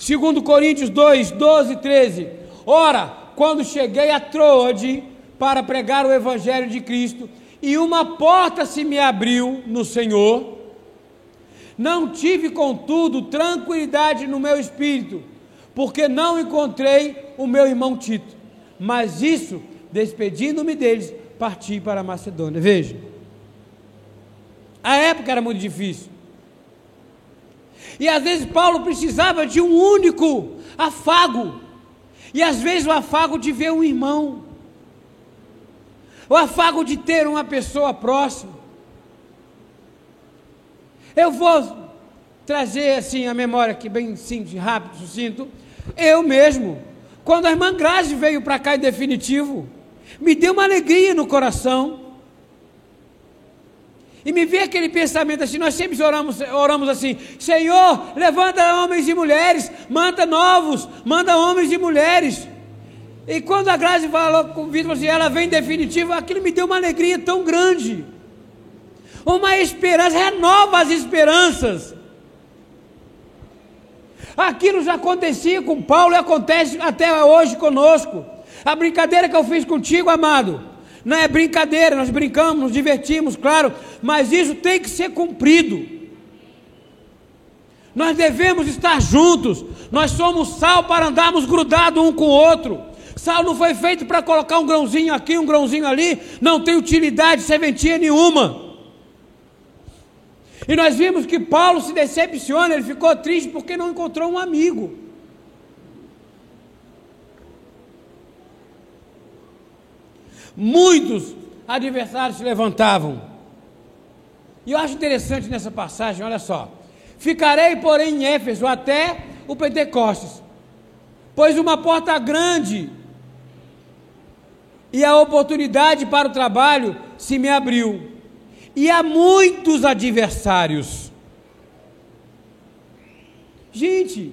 Segundo Coríntios 2, 12 e 13. Ora, quando cheguei a Troade para pregar o evangelho de Cristo, e uma porta se me abriu no Senhor, não tive, contudo, tranquilidade no meu espírito, porque não encontrei o meu irmão Tito. Mas isso, despedindo-me deles, parti para a Macedônia. Veja, a época era muito difícil. E às vezes Paulo precisava de um único afago. E às vezes o afago de ver um irmão. O afago de ter uma pessoa próxima. Eu vou trazer assim a memória aqui bem simples, rápido, sucinto. Eu mesmo, quando a irmã Grazi veio para cá em definitivo, me deu uma alegria no coração. E me vê aquele pensamento assim, nós sempre oramos, oramos assim, Senhor, levanta homens e mulheres, manda novos, manda homens e mulheres. E quando a Grazi falou com o Vitor, assim, ela vem definitiva, aquilo me deu uma alegria tão grande. Uma esperança, renova as esperanças. Aquilo já acontecia com Paulo e acontece até hoje conosco. A brincadeira que eu fiz contigo, amado, não é brincadeira, nós brincamos, nos divertimos, claro, mas isso tem que ser cumprido. Nós devemos estar juntos, nós somos sal para andarmos grudados um com o outro. Sal não foi feito para colocar um grãozinho aqui, um grãozinho ali, não tem utilidade, serventia nenhuma. E nós vimos que Paulo se decepciona, ele ficou triste porque não encontrou um amigo. Muitos adversários se levantavam. E eu acho interessante nessa passagem, olha só. Ficarei, porém, em Éfeso até o Pentecostes, pois uma porta grande e a oportunidade para o trabalho se me abriu e há muitos adversários. Gente,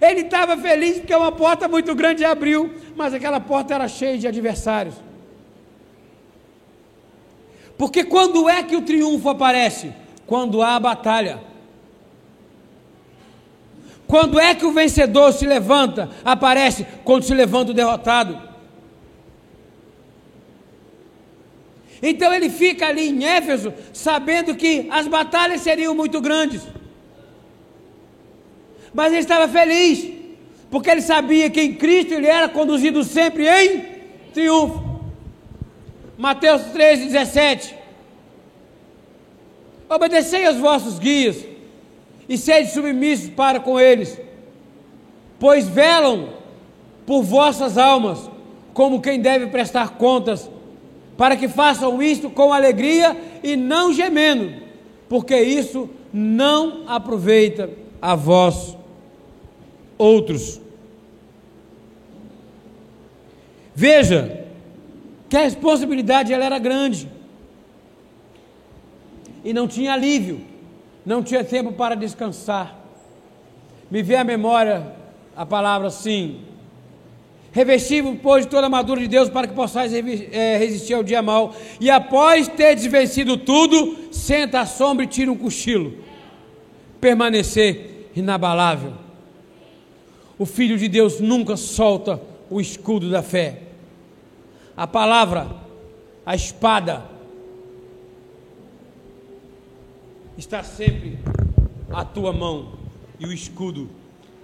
ele estava feliz porque uma porta muito grande abriu, mas aquela porta era cheia de adversários. Porque quando é que o triunfo aparece? Quando há a batalha. Quando é que o vencedor se levanta, aparece? Quando se levanta o derrotado. Então ele fica ali em Éfeso, sabendo que as batalhas seriam muito grandes. Mas ele estava feliz, porque ele sabia que em Cristo ele era conduzido sempre em triunfo. Mateus 13, 17. Obedecei aos vossos guias e sede submissos para com eles, pois velam por vossas almas, como quem deve prestar contas para que façam isto com alegria e não gemendo, porque isso não aproveita a vós outros. Veja que a responsabilidade ela era grande e não tinha alívio, não tinha tempo para descansar. Me vê a memória a palavra assim: Revesti-vos, pois, de toda a armadura de Deus, para que possais é, resistir ao dia mau. E após ter vencido tudo, senta à sombra e tira um cochilo. Permanecer inabalável. O Filho de Deus nunca solta o escudo da fé. A palavra, a espada, está sempre à tua mão e o escudo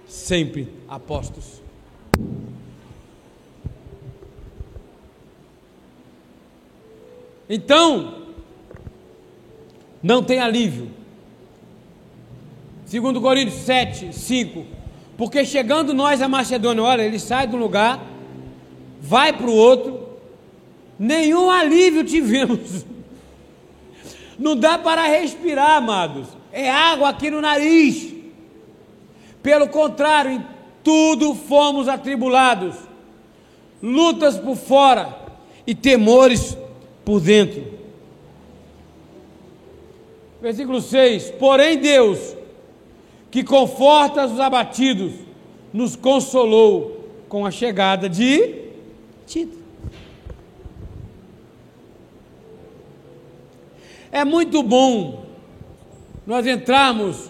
sempre a postos. Então, não tem alívio. Segundo Coríntios 7, 5. Porque chegando nós a Macedônia, olha, ele sai de um lugar, vai para o outro, nenhum alívio tivemos. Não dá para respirar, amados. É água aqui no nariz. Pelo contrário, em tudo fomos atribulados. Lutas por fora e temores por dentro. Versículo 6: Porém, Deus, que conforta os abatidos, nos consolou com a chegada de Tito. É muito bom nós entrarmos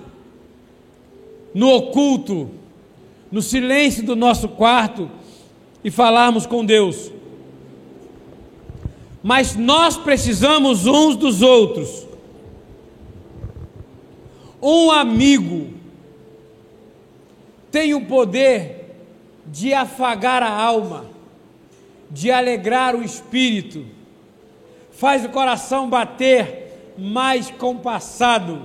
no oculto, no silêncio do nosso quarto e falarmos com Deus mas nós precisamos uns dos outros. Um amigo tem o poder de afagar a alma, de alegrar o espírito, faz o coração bater mais compassado.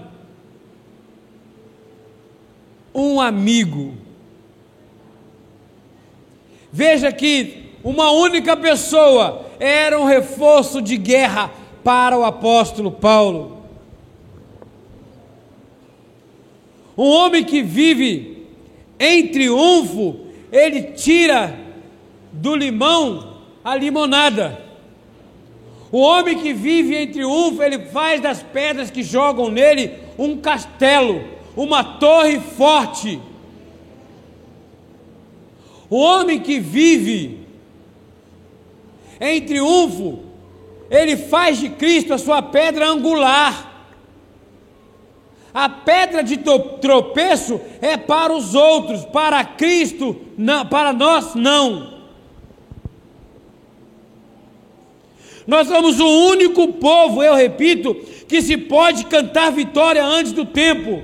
Um amigo. Veja que uma única pessoa era um reforço de guerra para o apóstolo Paulo. Um homem que vive em triunfo, ele tira do limão a limonada. O homem que vive em triunfo, ele faz das pedras que jogam nele um castelo, uma torre forte. O homem que vive em triunfo, ele faz de Cristo a sua pedra angular. A pedra de tropeço é para os outros, para Cristo, não, para nós não. Nós somos o único povo, eu repito, que se pode cantar vitória antes do tempo.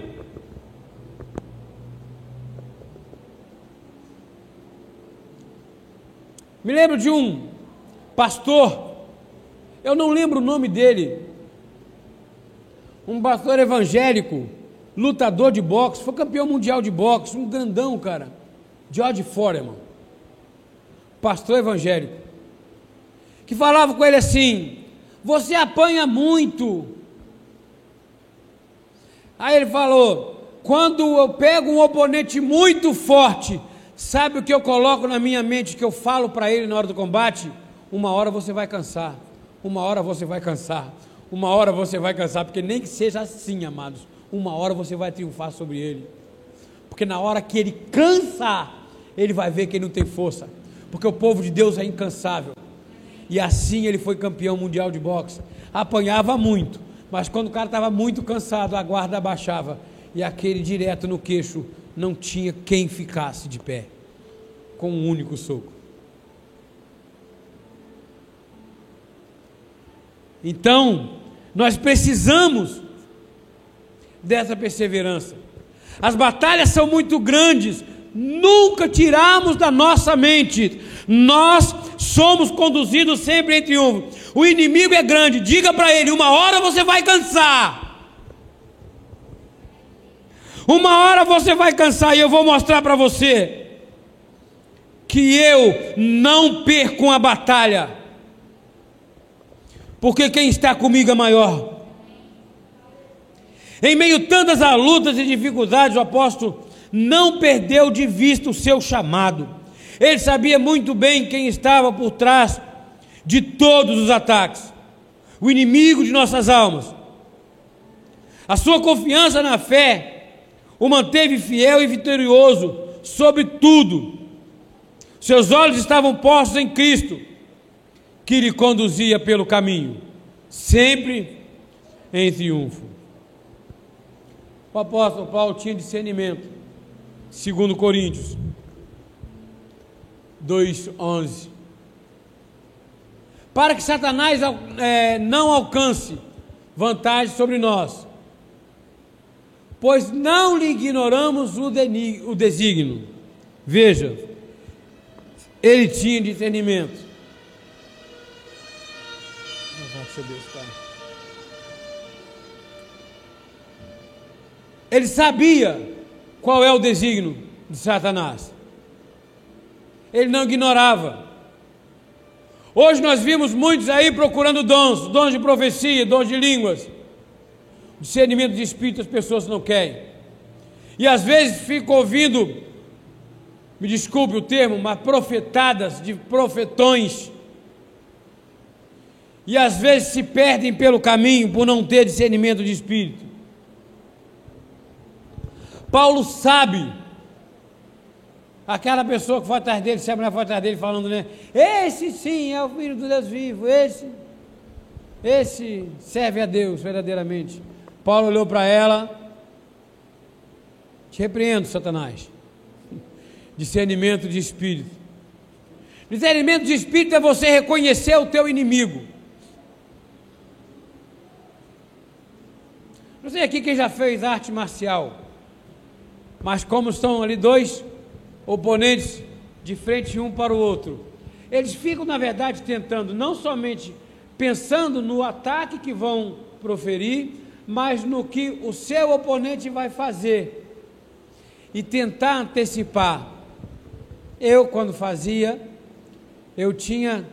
Me lembro de um pastor, eu não lembro o nome dele, um pastor evangélico, lutador de boxe, foi campeão mundial de boxe, um grandão, cara, George Foreman, pastor evangélico, que falava com ele assim: Você apanha muito. Aí ele falou: Quando eu pego um oponente muito forte, Sabe o que eu coloco na minha mente, que eu falo para ele na hora do combate? Uma hora você vai cansar, uma hora você vai cansar, uma hora você vai cansar, porque nem que seja assim, amados, uma hora você vai triunfar sobre ele. Porque na hora que ele cansa, ele vai ver que ele não tem força, porque o povo de Deus é incansável. E assim ele foi campeão mundial de boxe. Apanhava muito, mas quando o cara estava muito cansado, a guarda abaixava e aquele direto no queixo não tinha quem ficasse de pé com um único soco. Então, nós precisamos dessa perseverança. As batalhas são muito grandes, nunca tiramos da nossa mente. Nós somos conduzidos sempre em triunfo. O inimigo é grande, diga para ele: uma hora você vai cansar. Uma hora você vai cansar e eu vou mostrar para você que eu não perco a batalha, porque quem está comigo é maior. Em meio a tantas lutas e dificuldades, o apóstolo não perdeu de vista o seu chamado. Ele sabia muito bem quem estava por trás de todos os ataques o inimigo de nossas almas. A sua confiança na fé o manteve fiel e vitorioso sobre tudo. Seus olhos estavam postos em Cristo, que lhe conduzia pelo caminho, sempre em triunfo. O apóstolo Paulo tinha discernimento, segundo Coríntios 2:11. Para que Satanás é, não alcance vantagem sobre nós, pois não lhe ignoramos o, o desígnio. Veja, ele tinha discernimento. Ele sabia qual é o desígnio de Satanás. Ele não ignorava. Hoje nós vimos muitos aí procurando dons, dons de profecia, dons de línguas. Discernimento de espírito as pessoas não querem. E às vezes fico ouvindo, me desculpe o termo, mas profetadas de profetões. E às vezes se perdem pelo caminho por não ter discernimento de espírito. Paulo sabe, aquela pessoa que foi atrás dele, se a mulher foi atrás dele falando, né? Esse sim é o filho do Deus vivo, esse, esse serve a Deus verdadeiramente. Paulo olhou para ela, te repreendo, Satanás. Discernimento de espírito. Discernimento de espírito é você reconhecer o teu inimigo. Não sei aqui quem já fez arte marcial, mas como estão ali dois oponentes de frente um para o outro, eles ficam, na verdade, tentando não somente pensando no ataque que vão proferir, mas no que o seu oponente vai fazer e tentar antecipar. Eu, quando fazia, eu tinha.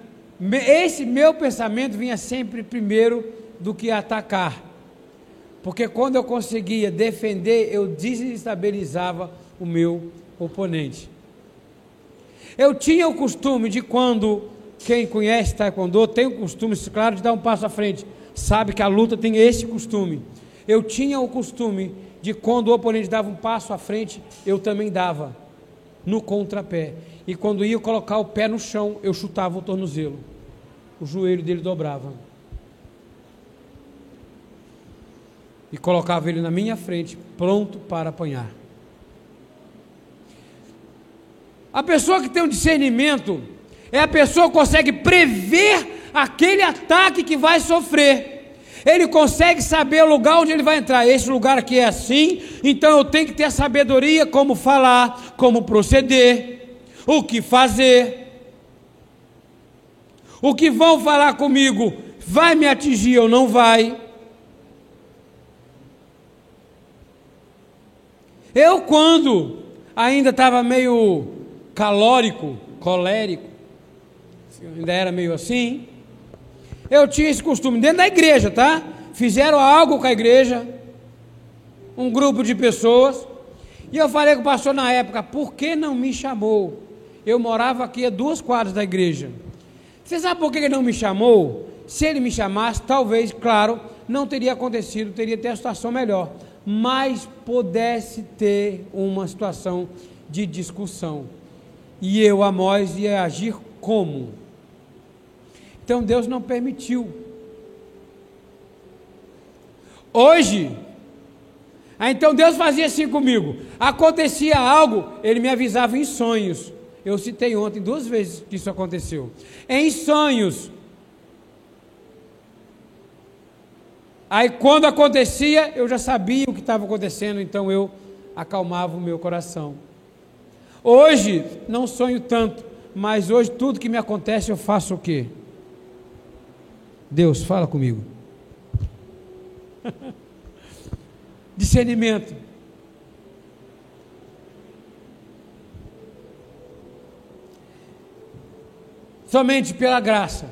Esse meu pensamento vinha sempre primeiro do que atacar. Porque quando eu conseguia defender, eu desestabilizava o meu oponente. Eu tinha o costume de quando quem conhece Taekwondo tem o costume, claro, de dar um passo à frente sabe que a luta tem esse costume. Eu tinha o costume de quando o oponente dava um passo à frente, eu também dava no contrapé. E quando ia colocar o pé no chão, eu chutava o tornozelo. o joelho dele dobrava. E colocava ele na minha frente, pronto para apanhar. A pessoa que tem um discernimento é a pessoa que consegue prever aquele ataque que vai sofrer. Ele consegue saber o lugar onde ele vai entrar. Esse lugar aqui é assim, então eu tenho que ter sabedoria como falar, como proceder, o que fazer. O que vão falar comigo vai me atingir ou não vai? Eu, quando ainda estava meio calórico, colérico, ainda era meio assim, eu tinha esse costume, dentro da igreja, tá? Fizeram algo com a igreja, um grupo de pessoas, e eu falei com o pastor na época, por que não me chamou? Eu morava aqui a duas quadras da igreja. Você sabe por que ele não me chamou? Se ele me chamasse, talvez, claro, não teria acontecido, teria ter a situação melhor. Mas pudesse ter uma situação de discussão. E eu, Amós, ia agir como? Então Deus não permitiu. Hoje, ah, então Deus fazia assim comigo. Acontecia algo, ele me avisava em sonhos. Eu citei ontem duas vezes que isso aconteceu. Em sonhos. Aí quando acontecia, eu já sabia o que estava acontecendo, então eu acalmava o meu coração. Hoje não sonho tanto, mas hoje tudo que me acontece eu faço o quê? Deus, fala comigo. Discernimento. Somente pela graça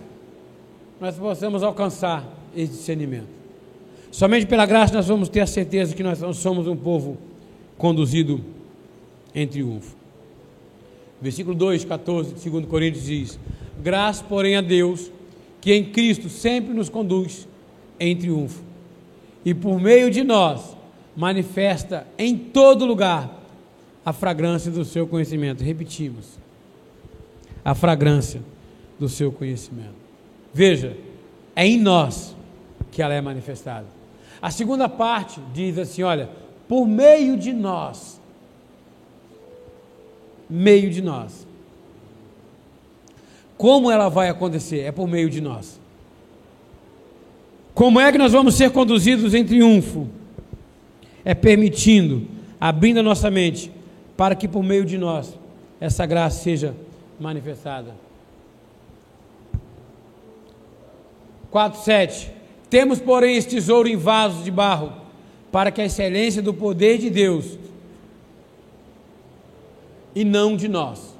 nós possamos alcançar esse discernimento. Somente pela graça nós vamos ter a certeza que nós somos um povo conduzido em triunfo. Versículo 2, 14 de 2 Coríntios diz: Graça, porém, a Deus que em Cristo sempre nos conduz em triunfo. E por meio de nós manifesta em todo lugar a fragrância do seu conhecimento. Repetimos. A fragrância do seu conhecimento. Veja, é em nós que ela é manifestada. A segunda parte diz assim: olha, por meio de nós. Meio de nós. Como ela vai acontecer? É por meio de nós. Como é que nós vamos ser conduzidos em triunfo? É permitindo, abrindo a nossa mente, para que por meio de nós essa graça seja manifestada. 4:7 Temos, porém, esse tesouro em vasos de barro, para que a excelência do poder de Deus e não de nós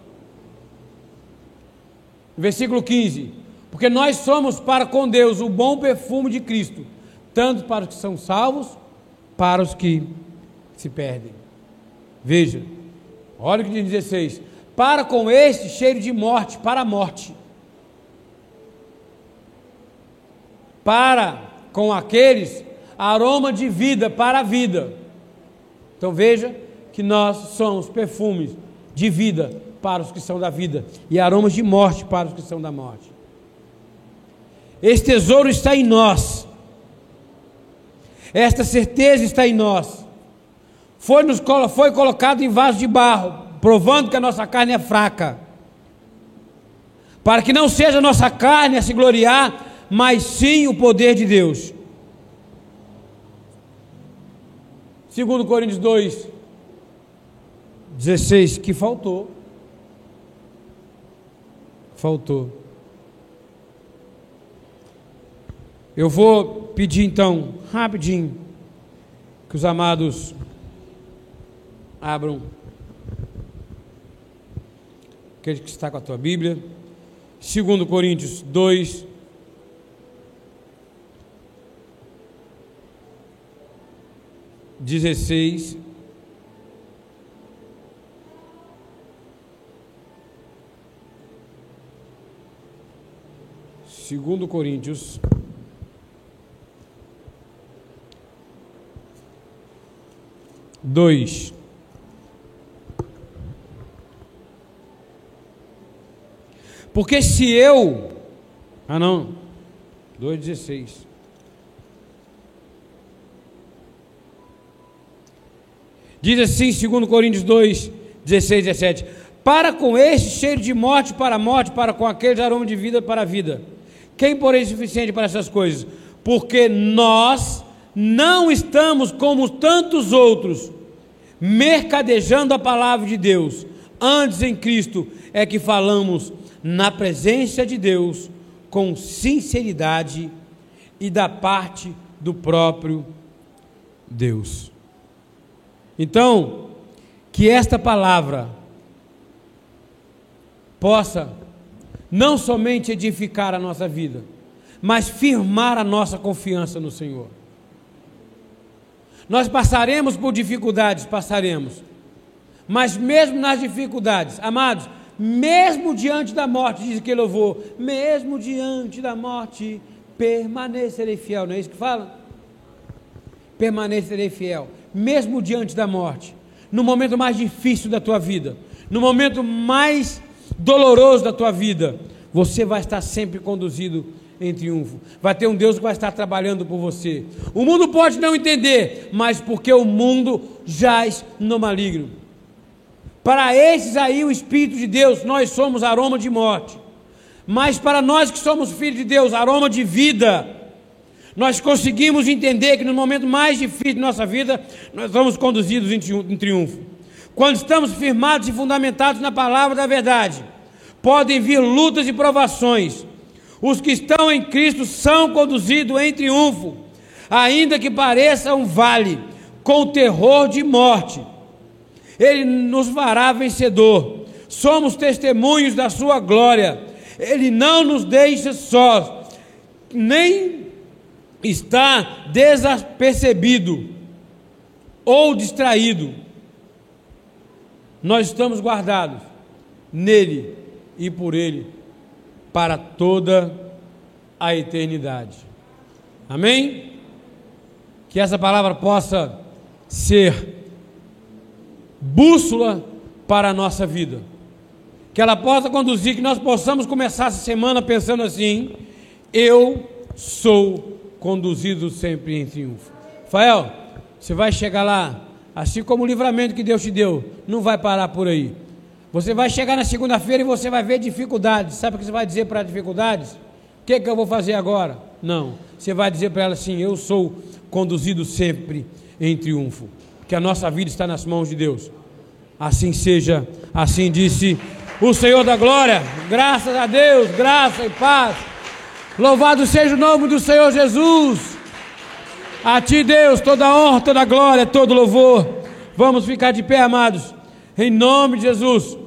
Versículo 15: Porque nós somos para com Deus o bom perfume de Cristo, tanto para os que são salvos, para os que se perdem. Veja, olha o que diz 16: Para com este cheiro de morte, para a morte. Para com aqueles aroma de vida para a vida. Então veja que nós somos perfumes de vida para os que são da vida, e aromas de morte para os que são da morte. Esse tesouro está em nós. Esta certeza está em nós. Foi, nos, foi colocado em vaso de barro, provando que a nossa carne é fraca. Para que não seja a nossa carne a se gloriar, mas sim o poder de Deus. Segundo Coríntios 2, 16, que faltou faltou. Eu vou pedir então, rapidinho, que os amados abram. Aquele que está com a tua Bíblia. 2 Coríntios 2. Dezesseis Segundo Coríntios dois. Porque se eu Ah, não. 2,16. Diz assim, segundo Coríntios 2, 16, 17. Para com este cheiro de morte para a morte, para com aqueles aroma de vida para a vida. Quem, porém, é suficiente para essas coisas? Porque nós não estamos como tantos outros, mercadejando a palavra de Deus. Antes em Cristo é que falamos na presença de Deus com sinceridade e da parte do próprio Deus. Então, que esta palavra possa não somente edificar a nossa vida, mas firmar a nossa confiança no Senhor. Nós passaremos por dificuldades, passaremos. Mas mesmo nas dificuldades, amados, mesmo diante da morte, diz que louvor, mesmo diante da morte, permanecerei fiel, não é isso que fala? Permanecerei fiel, mesmo diante da morte, no momento mais difícil da tua vida, no momento mais doloroso da tua vida, você vai estar sempre conduzido em triunfo. Vai ter um Deus que vai estar trabalhando por você. O mundo pode não entender, mas porque o mundo jaz no maligno. Para esses aí, o Espírito de Deus, nós somos aroma de morte. Mas para nós que somos filhos de Deus, aroma de vida. Nós conseguimos entender que no momento mais difícil de nossa vida, nós somos conduzidos em triunfo. Quando estamos firmados e fundamentados na palavra da verdade, podem vir lutas e provações. Os que estão em Cristo são conduzidos em triunfo, ainda que pareça um vale, com terror de morte ele nos fará vencedor. Somos testemunhos da Sua glória. Ele não nos deixa sós, nem está desapercebido ou distraído. Nós estamos guardados nele e por ele para toda a eternidade. Amém? Que essa palavra possa ser bússola para a nossa vida. Que ela possa conduzir, que nós possamos começar essa semana pensando assim: eu sou conduzido sempre em triunfo. Rafael, você vai chegar lá, assim como o livramento que Deus te deu, não vai parar por aí. Você vai chegar na segunda-feira e você vai ver dificuldades. Sabe o que você vai dizer para as dificuldades? O que, que eu vou fazer agora? Não. Você vai dizer para ela assim: Eu sou conduzido sempre em triunfo que a nossa vida está nas mãos de Deus. Assim seja, assim disse o Senhor da glória. Graças a Deus, graça e paz. Louvado seja o nome do Senhor Jesus. A ti, Deus, toda honra, toda glória, todo louvor. Vamos ficar de pé, amados, em nome de Jesus.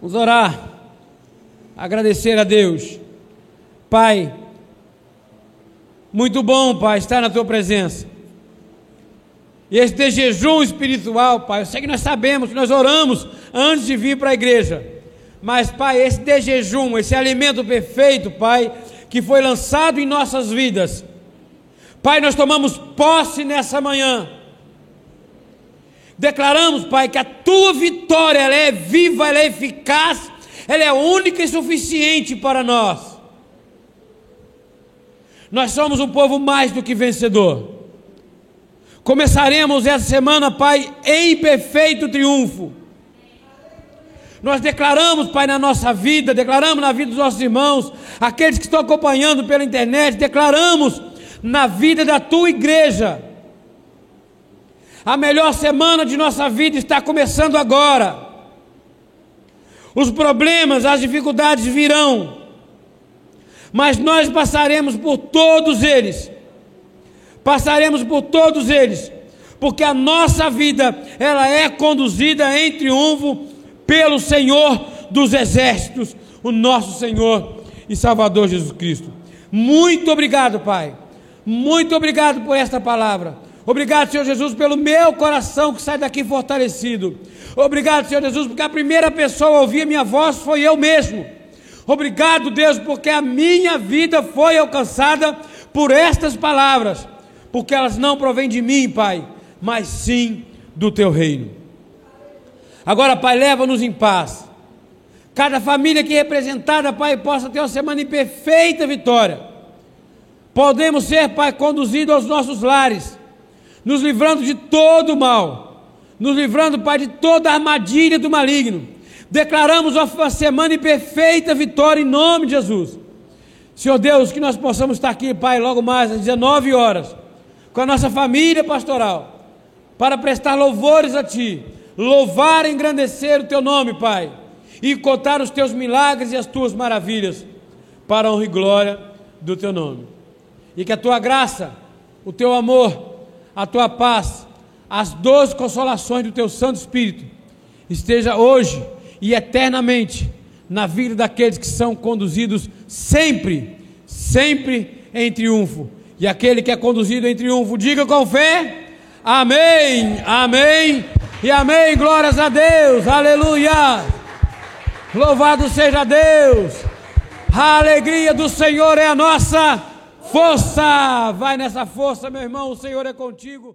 Vamos orar, agradecer a Deus. Pai, muito bom, Pai, estar na tua presença. E esse jejum espiritual, Pai, eu sei que nós sabemos, nós oramos antes de vir para a igreja. Mas, Pai, esse jejum, esse alimento perfeito, Pai, que foi lançado em nossas vidas. Pai, nós tomamos posse nessa manhã. Declaramos, Pai, que a tua vitória ela é viva, ela é eficaz, ela é única e suficiente para nós. Nós somos um povo mais do que vencedor. Começaremos essa semana, Pai, em perfeito triunfo. Nós declaramos, Pai, na nossa vida, declaramos na vida dos nossos irmãos, aqueles que estão acompanhando pela internet, declaramos na vida da tua igreja. A melhor semana de nossa vida está começando agora. Os problemas, as dificuldades virão, mas nós passaremos por todos eles Passaremos por todos eles, porque a nossa vida ela é conduzida em triunfo pelo Senhor dos exércitos, o nosso Senhor e Salvador Jesus Cristo. Muito obrigado, Pai. Muito obrigado por esta palavra. Obrigado, Senhor Jesus, pelo meu coração que sai daqui fortalecido. Obrigado, Senhor Jesus, porque a primeira pessoa a ouvir a minha voz foi eu mesmo. Obrigado, Deus, porque a minha vida foi alcançada por estas palavras porque elas não provêm de mim, Pai, mas sim do teu reino. Agora, Pai, leva-nos em paz. Cada família aqui representada, Pai, possa ter uma semana em perfeita vitória. Podemos ser, Pai, conduzidos aos nossos lares, nos livrando de todo o mal, nos livrando, Pai, de toda a armadilha do maligno. Declaramos uma semana em perfeita vitória em nome de Jesus. Senhor Deus, que nós possamos estar aqui, Pai, logo mais às 19 horas, com a nossa família pastoral, para prestar louvores a Ti, louvar e engrandecer o Teu nome, Pai e contar os teus milagres e as tuas maravilhas, para a honra e glória do teu nome. E que a tua graça, o teu amor, a tua paz, as doze consolações do teu Santo Espírito esteja hoje e eternamente na vida daqueles que são conduzidos sempre, sempre em triunfo. E aquele que é conduzido em triunfo, diga com fé: Amém, Amém e Amém. Glórias a Deus, Aleluia. Louvado seja Deus! A alegria do Senhor é a nossa força. Vai nessa força, meu irmão, o Senhor é contigo.